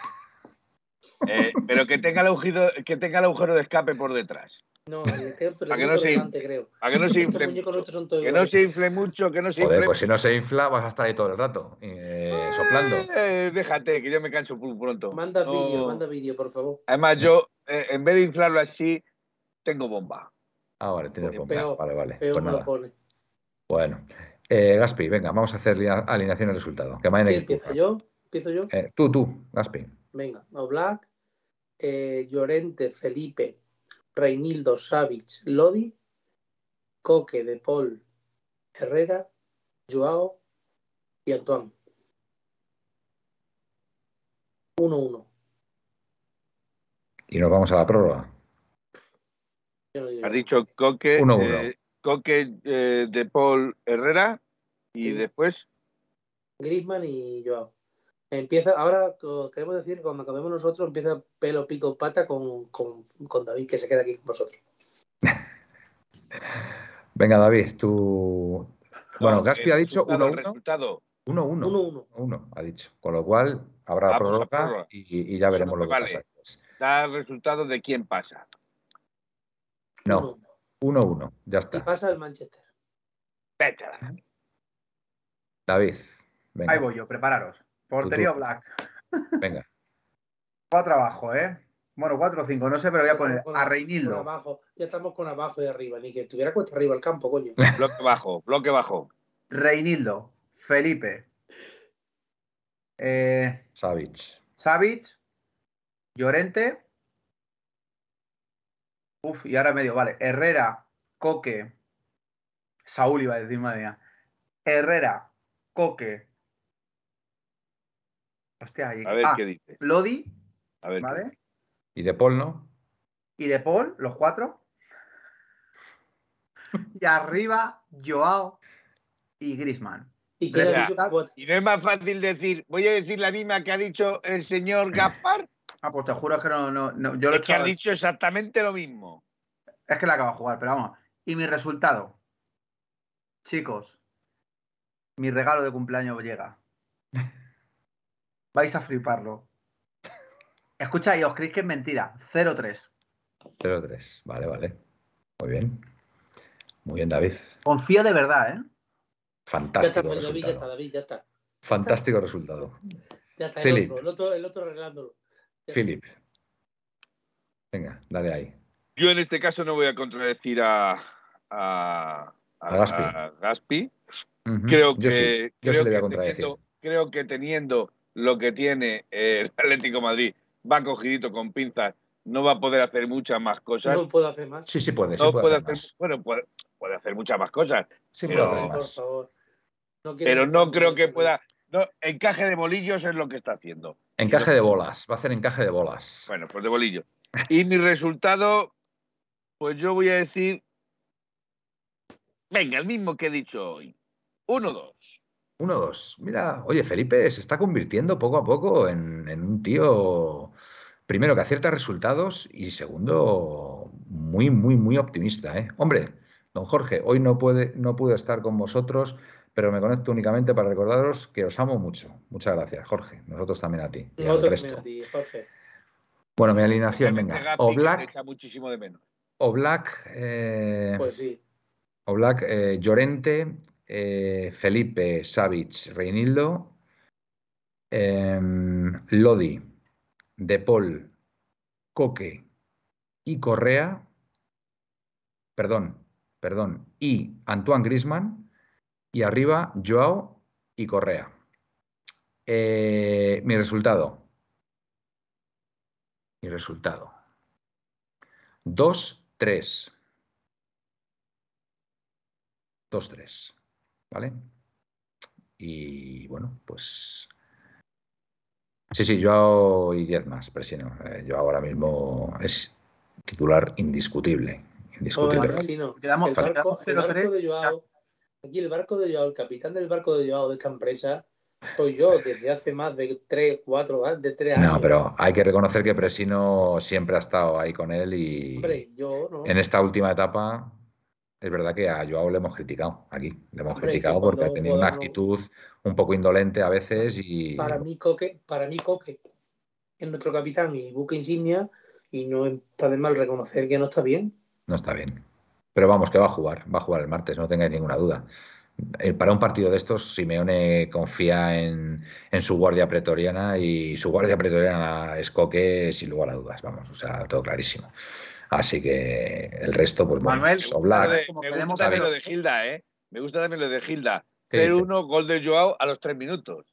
Speaker 4: Eh, pero que tenga, el agujero, que tenga el agujero de escape por detrás.
Speaker 3: No, el
Speaker 4: no se-
Speaker 3: creo.
Speaker 4: Para que no se infle Que no se infle mucho, que no se
Speaker 2: joder,
Speaker 4: infle
Speaker 2: pues si no se infla, vas a estar ahí todo el rato, eh, soplando.
Speaker 4: Eh, déjate, que yo me canso muy pronto.
Speaker 3: Manda
Speaker 4: No.
Speaker 3: vídeo, manda vídeo, por favor.
Speaker 4: Además, yo, eh, en vez de inflarlo así, tengo bomba.
Speaker 2: Ah, vale, tienes
Speaker 3: Peor,
Speaker 2: bomba. Vale, vale.
Speaker 3: Peor
Speaker 2: Pues
Speaker 3: me
Speaker 2: nada.
Speaker 3: lo pone.
Speaker 2: Bueno. Eh, Gaspi, venga, vamos a hacer alineación y resultado. Que mañana
Speaker 3: ¿Quién
Speaker 2: hay que
Speaker 3: empieza? ¿Yo? ¿Empiezo yo?
Speaker 2: Eh, tú, tú, Gaspi.
Speaker 3: Venga, Oblak, eh, Llorente, Felipe, Reinildo, Savic, Lodi, Coque, De Paul, Herrera, Joao y Antoine. 1-1.
Speaker 2: Y nos vamos a la prórroga.
Speaker 4: Has dicho Coque,
Speaker 2: 1-1.
Speaker 4: eh, Coque eh, de Paul Herrera y
Speaker 3: Sí.
Speaker 4: después
Speaker 3: Griezmann y Joao. Empieza, ahora queremos decir cuando acabemos nosotros empieza pelo, pico, pata con, con, con David que se queda aquí con vosotros.
Speaker 2: Venga, David, tú. Bueno,
Speaker 4: No,
Speaker 2: Gaspi ha dicho
Speaker 4: resultado, el
Speaker 2: 1-1.
Speaker 4: resultado.
Speaker 2: 1-1.
Speaker 3: 1-1.
Speaker 2: 1 ha dicho. Con lo cual habrá prórroga
Speaker 4: prórroga.
Speaker 2: y, y ya veremos lo que
Speaker 4: Vale.
Speaker 2: pasa.
Speaker 4: Da el resultado de quién pasa.
Speaker 2: No,
Speaker 3: 1-1.
Speaker 2: 1-1. Ya
Speaker 3: Y
Speaker 2: está.
Speaker 3: pasa el Manchester.
Speaker 4: Vete a la-
Speaker 2: David, venga.
Speaker 5: Ahí voy yo, prepararos. Portería. Black.
Speaker 2: Venga.
Speaker 5: Cuatro abajo, ¿eh? Bueno, cuatro o cinco, no sé, pero voy a poner
Speaker 3: Con-
Speaker 5: a Reinildo.
Speaker 3: abajo. Ya estamos con abajo y arriba. Ni que estuviera cuesta arriba el campo, coño.
Speaker 4: Bloque bajo, bloque bajo.
Speaker 5: Reinildo. Felipe. Eh,
Speaker 2: Savic.
Speaker 5: Savic. Llorente. Uf, y ahora medio, vale. Herrera, Coque. Saúl iba a decir, madre mía. Herrera, Coque. Hostia, ahí.
Speaker 4: A ver
Speaker 5: ah,
Speaker 4: qué dice.
Speaker 5: Lodi,
Speaker 4: A ver
Speaker 5: ¿vale?
Speaker 2: Y de Paul, ¿no?
Speaker 5: Y De Paul, los cuatro. Y arriba, Joao y Grisman.
Speaker 3: ¿Y
Speaker 4: Y no es más fácil decir, voy a decir la misma que ha dicho el señor Gaspar,
Speaker 5: Ah, pues te juro que no, no, no, yo lo he
Speaker 4: es que ha dicho exactamente lo mismo.
Speaker 5: Es que la acabo de jugar, pero vamos. Y mi resultado. Chicos, mi regalo de cumpleaños llega. Vais a fliparlo. Escucha, y os creéis que es mentira. 0-3.
Speaker 2: 0-3. Vale, vale. Muy bien. Muy bien, David.
Speaker 5: Confío de verdad, ¿eh?
Speaker 3: Ya está,
Speaker 2: Fantástico
Speaker 3: David, ya está,
Speaker 2: resultado.
Speaker 3: David, ya está.
Speaker 2: Fantástico resultado.
Speaker 3: Ya está,
Speaker 2: Philip.
Speaker 3: el otro, el otro, el otro arreglándolo.
Speaker 2: Philip. Venga, dale ahí.
Speaker 4: Yo en este caso no voy a contradecir a, a,
Speaker 2: A Gaspi.
Speaker 4: a Gaspi.
Speaker 2: Ujú.
Speaker 4: Creo
Speaker 2: Yo
Speaker 4: que,
Speaker 2: sí, yo
Speaker 4: creo,
Speaker 2: sí le voy a
Speaker 4: que
Speaker 2: contradecir.
Speaker 4: teniendo, creo que teniendo lo que tiene el Atlético de Madrid, va cogidito con pinzas, no va a poder hacer muchas más cosas.
Speaker 3: No puedo hacer más.
Speaker 2: Sí, sí puede, sí
Speaker 4: no
Speaker 2: puede,
Speaker 4: puede
Speaker 2: hacer
Speaker 4: hacer, bueno, puede, puede hacer muchas más cosas,
Speaker 2: Sí
Speaker 4: pero-
Speaker 2: puede hacer
Speaker 3: por
Speaker 2: más.
Speaker 3: favor. No quiero
Speaker 4: pero no creo que pueda. No, encaje de bolillos es lo que está haciendo.
Speaker 2: Encaje de bolas. Va a hacer encaje de bolas.
Speaker 4: Bueno, pues de bolillo. Y mi resultado, pues yo voy a decir. Venga, el mismo que he dicho hoy. 1-2.
Speaker 2: 1-2. Mira, oye, Felipe se está convirtiendo poco a poco en, en un tío, primero, que acierta resultados y segundo, muy, muy, muy optimista. ¿eh? Hombre, don Jorge, hoy no, puede, no pude estar con vosotros, pero me conecto únicamente para recordaros que os amo mucho. Muchas gracias, Jorge. Nosotros también a ti. y al
Speaker 3: Nosotros
Speaker 2: resto.
Speaker 3: también a ti, Jorge.
Speaker 2: Bueno, mi alineación, venga. O Black,
Speaker 4: echa muchísimo de menos.
Speaker 2: o Black, eh,
Speaker 3: Pues sí.
Speaker 2: Oblak, eh, Llorente, eh, Felipe, Savic, Reinildo, em, Lodi, De Paul, Coque y Correa, perdón, perdón, y Antoine Grisman, y arriba Joao y Correa. Eh, mi resultado. Mi resultado. 2-3. 2-3. ¿Vale? Y bueno, pues. Sí, sí, Joao y 10 más, Presino. Eh, Joao ahora mismo es titular indiscutible. Indiscutible.
Speaker 3: Joder, sí, no.
Speaker 5: Quedamos-
Speaker 3: el, barco, el barco
Speaker 5: 0-3,
Speaker 3: de Joao, aquí el barco de Joao, el capitán del barco de Joao de esta empresa, soy yo desde hace más de 3, 4, de 3 años.
Speaker 2: No, pero hay que reconocer que Presino siempre ha estado ahí con él y
Speaker 3: Hombre, yo no.
Speaker 2: en esta última etapa es verdad que a Joao le hemos criticado aquí. Le hemos
Speaker 3: Hombre,
Speaker 2: criticado
Speaker 3: que
Speaker 2: porque ha tenido una actitud un poco indolente a veces y
Speaker 3: Para mí, Coque, para mí, Coque es nuestro capitán y buque insignia, y no está de mal reconocer que no está bien.
Speaker 2: no está bien. Pero vamos, que va a jugar, va a jugar el martes, no tengáis ninguna duda. Eh, Para un partido de estos, Simeone confía en, en su guardia pretoriana y su guardia pretoriana es Coque sin lugar a dudas, vamos, o sea, todo clarísimo. Así que el resto, pues bueno,
Speaker 5: Manuel,
Speaker 2: pues,
Speaker 4: gusta, de-
Speaker 5: como
Speaker 4: me
Speaker 5: queremos
Speaker 4: gusta también lo de Gilda, ¿eh? Me gusta también lo de Gilda.
Speaker 2: ¿qué dice?
Speaker 4: 0-1, gol de Joao a los 3 minutos.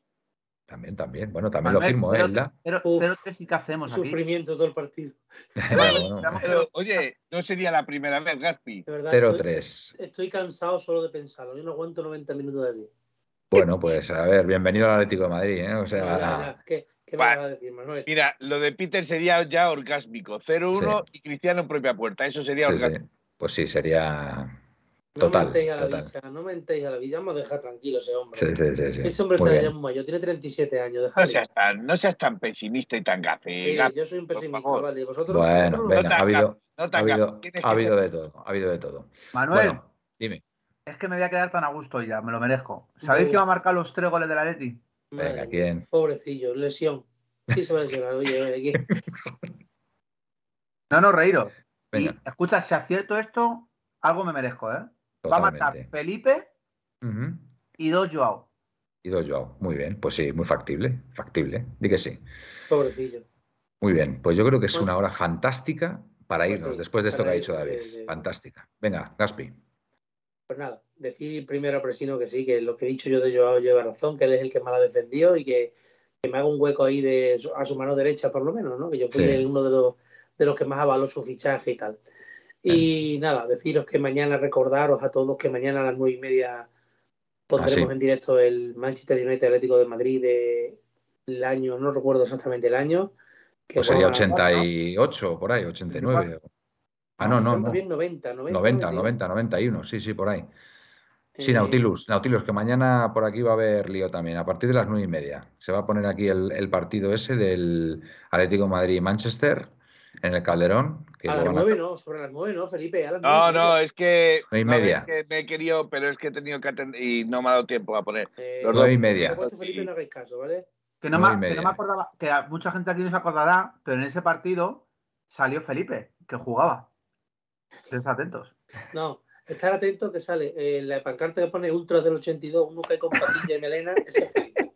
Speaker 2: También, también, bueno, también lo
Speaker 5: Manuel,
Speaker 2: firmo, ¿eh,
Speaker 5: cero tres, ¿y qué hacemos aquí?
Speaker 3: Sufrimiento todo el partido.
Speaker 2: Bueno,
Speaker 5: a-
Speaker 4: Pero, oye, no sería la primera vez, Gaspi.
Speaker 3: De verdad, estoy,
Speaker 2: 0-3.
Speaker 3: estoy cansado solo de pensarlo. Yo no aguanto 90 minutos de allí.
Speaker 2: Bueno, pues a ver, bienvenido al Atlético de Madrid, ¿eh? O
Speaker 3: Ya,
Speaker 2: sea,
Speaker 3: ya, ya. ¿Qué, qué me vas a decir, Manuel?
Speaker 4: Mira, lo de Peter sería ya orgásmico. 0-1 y Cristiano en propia puerta. Eso sería
Speaker 2: sí,
Speaker 4: orgásmico.
Speaker 2: sí. Pues sí, sería
Speaker 3: no
Speaker 2: total,
Speaker 3: mentéis a la
Speaker 2: total.
Speaker 3: bicha, no mentéis a la bicha. Vamos a dejar tranquilo a ese hombre.
Speaker 2: Sí, sí, sí, sí.
Speaker 3: Ese hombre
Speaker 2: Muy
Speaker 3: está ya muy mayor, tiene 37 años.
Speaker 4: No seas, tan, no seas tan pesimista y tan gafe.
Speaker 3: Sí,
Speaker 4: Gaspi.
Speaker 3: yo soy un pesimista, vale. Vosotros,
Speaker 2: Bueno,
Speaker 3: no-
Speaker 2: venga, ha habido,
Speaker 4: No
Speaker 2: ha habido, ha
Speaker 4: que
Speaker 2: de todo, ha habido de todo.
Speaker 5: Manuel,
Speaker 2: Bueno, dime.
Speaker 5: Es que me voy a quedar tan a gusto ya, me lo merezco. ¿Sabéis quién va a marcar los tres goles de la Leti?
Speaker 2: Venga, ¿quién?
Speaker 3: Pobrecillo, lesión. Sí se va a lesionar, oye, oye, aquí.
Speaker 5: No, no, reíros. Y escucha, si acierto esto, algo me merezco, ¿eh? Va a
Speaker 2: totalmente.
Speaker 5: Felipe y dos Joao.
Speaker 2: Y dos Joao. Muy bien, pues sí, muy factible. Factible. Di que sí.
Speaker 3: Pobrecillo.
Speaker 2: Muy bien, pues yo creo que es
Speaker 3: Bueno.
Speaker 2: una hora fantástica para
Speaker 3: Pues
Speaker 2: irnos
Speaker 3: sí,
Speaker 2: después de esto que ha dicho David.
Speaker 3: sí, sí.
Speaker 2: Fantástica. Venga, Gaspi.
Speaker 3: Pues nada, decir primero a Presino que sí, que lo que he dicho yo de Joao lleva razón, que él es el que más la ha defendido y que, que me haga un hueco ahí de a su mano derecha por lo menos, ¿no? Que yo fui
Speaker 2: Sí.
Speaker 3: el- uno de los, de los que más avaló su fichaje y tal. Y nada, deciros que mañana recordaros a todos que mañana a las nueve y media pondremos
Speaker 2: Ah, sí.
Speaker 3: en directo el Manchester United Atlético de Madrid del año, no recuerdo exactamente el año. Que
Speaker 2: Pues sería
Speaker 3: bueno,
Speaker 2: 88, por ahí, 89. Ah, no, no, no.
Speaker 3: más bien 90, 90,
Speaker 2: 90,
Speaker 3: 91.
Speaker 2: 90, 91, sí, sí, por ahí. Sí, Nautilus, Nautilus, que mañana por aquí va a haber lío también, a partir de las nueve y media. Se va a poner aquí el, el partido ese del Atlético de Madrid y Manchester en el Calderón. Que
Speaker 3: A las
Speaker 2: a-
Speaker 3: nueve no, sobre las nueve no, Felipe, a las
Speaker 4: No, no, es que,
Speaker 2: y
Speaker 4: no,
Speaker 2: media.
Speaker 4: es que me he querido, pero es que he tenido que atender y no me ha dado tiempo a poner.
Speaker 3: Eh,
Speaker 4: Los
Speaker 2: Nueve y media.
Speaker 3: Por supuesto, Felipe, no hagáis caso, ¿vale?
Speaker 5: Que no, me,
Speaker 2: y
Speaker 5: que no
Speaker 2: media.
Speaker 5: me acordaba, que mucha gente aquí no se acordará, pero en ese partido salió Felipe, que jugaba. Estén atentos.
Speaker 3: No, estar atento que sale eh, la pancarta que pone Ultras del 82, uno cae con patilla y melena, ese es Felipe.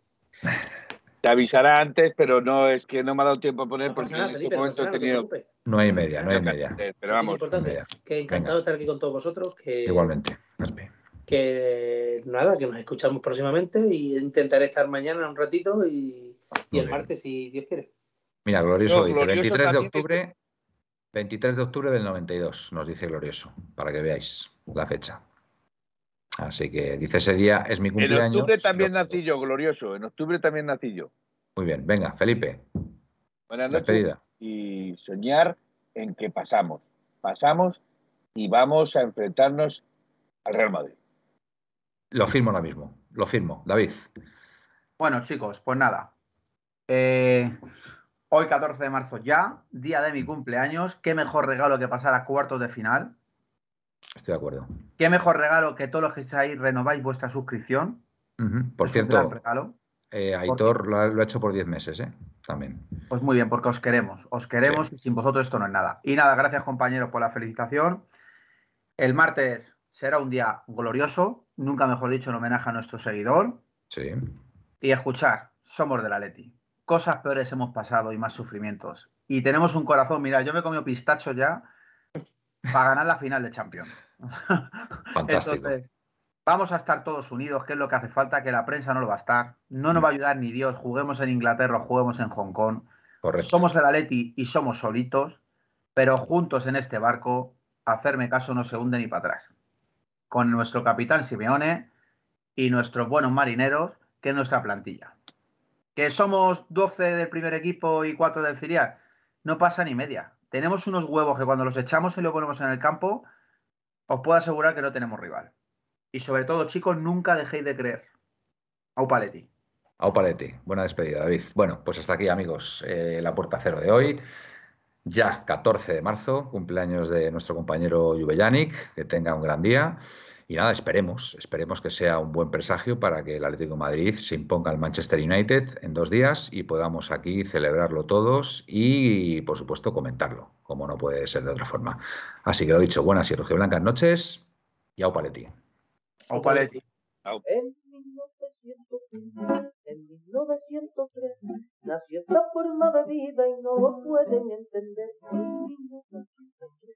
Speaker 4: Te avisará antes, pero no, es que no me ha dado tiempo a poner
Speaker 3: No
Speaker 4: porque
Speaker 3: nada,
Speaker 4: en
Speaker 3: Felipe,
Speaker 4: este
Speaker 3: no
Speaker 4: momento he
Speaker 3: nada, no te
Speaker 4: tenido
Speaker 3: preocupes.
Speaker 2: Nueve y media, nueve y
Speaker 4: que
Speaker 2: media.
Speaker 4: Pero
Speaker 3: Es
Speaker 4: vamos,
Speaker 3: importante,
Speaker 2: media.
Speaker 3: que encantado de estar aquí con todos vosotros, que,
Speaker 2: Igualmente,
Speaker 3: que nada, que nos escuchamos próximamente y intentaré estar mañana un ratito y, y el
Speaker 2: bien.
Speaker 3: martes si Dios quiere.
Speaker 2: Mira, Glorioso
Speaker 4: No,
Speaker 2: dice
Speaker 4: Glorioso
Speaker 2: 23 de octubre, 23 de octubre del 92, nos dice Glorioso, para que veáis la fecha. Así que dice ese día es mi
Speaker 4: en
Speaker 2: cumpleaños.
Speaker 4: octubre también nací yo, glorioso. En octubre también nací yo.
Speaker 2: Muy bien, venga, Felipe,
Speaker 4: Buenas noches.
Speaker 2: despedida.
Speaker 4: y soñar en que pasamos. Pasamos y vamos a enfrentarnos al Real Madrid.
Speaker 2: Lo firmo ahora mismo, lo firmo. David,
Speaker 5: Bueno, chicos, pues nada. Eh, hoy, 14 de marzo ya, día de mi cumpleaños. Qué mejor regalo que pasar a cuartos de final.
Speaker 2: estoy de acuerdo.
Speaker 5: Qué mejor regalo que todos los que estáis renováis vuestra suscripción.
Speaker 2: Por
Speaker 5: Es
Speaker 2: cierto,
Speaker 5: regalo.
Speaker 2: eh, Aitor lo ha, lo ha hecho por 10 meses, ¿eh? También.
Speaker 5: Pues muy bien, porque os queremos. Os queremos
Speaker 2: Sí.
Speaker 5: y sin vosotros esto no es nada. Y nada, gracias compañeros por la felicitación. El martes será un día glorioso, nunca mejor dicho, en homenaje a nuestro seguidor.
Speaker 2: Sí.
Speaker 5: Y escuchar, somos de la Leti. Cosas peores hemos pasado y más sufrimientos. Y tenemos un corazón, mira, yo me he comido pistacho ya para ganar la final de Champions.
Speaker 2: Fantástico.
Speaker 5: Entonces, vamos a estar todos unidos, que es lo que hace falta, que la prensa no lo va a estar. No nos va a ayudar ni Dios, juguemos en Inglaterra juguemos en Hong Kong.
Speaker 2: Correcto.
Speaker 5: Somos el Atleti y somos solitos, pero juntos en este barco, hacerme caso no se hunde ni para atrás. Con nuestro capitán Simeone y nuestros buenos marineros, que es nuestra plantilla. Que somos 12 del primer equipo y 4 del filial, no pasa ni media. Tenemos unos huevos que cuando los echamos y los ponemos en el campo, os puedo asegurar que no tenemos rival. Y sobre todo, chicos, nunca dejéis de creer. Au Paletti.
Speaker 2: Au paleti. Buena despedida, David. Bueno, pues hasta aquí, amigos, eh, la puerta cero de hoy. Ya 14 de marzo, cumpleaños de nuestro compañero Juvellanic, que tenga un gran día. Y nada, esperemos, esperemos que sea un buen presagio para que el Atlético de Madrid se imponga al Manchester United en dos días y podamos aquí celebrarlo todos y, por supuesto, comentarlo, como no puede ser de otra forma. Así que lo dicho, buenas y blancas noches y au paleti.
Speaker 5: Au Paletti.
Speaker 1: En 1903, en 1903, nació esta forma de vida y no lo pueden entender. En 1903,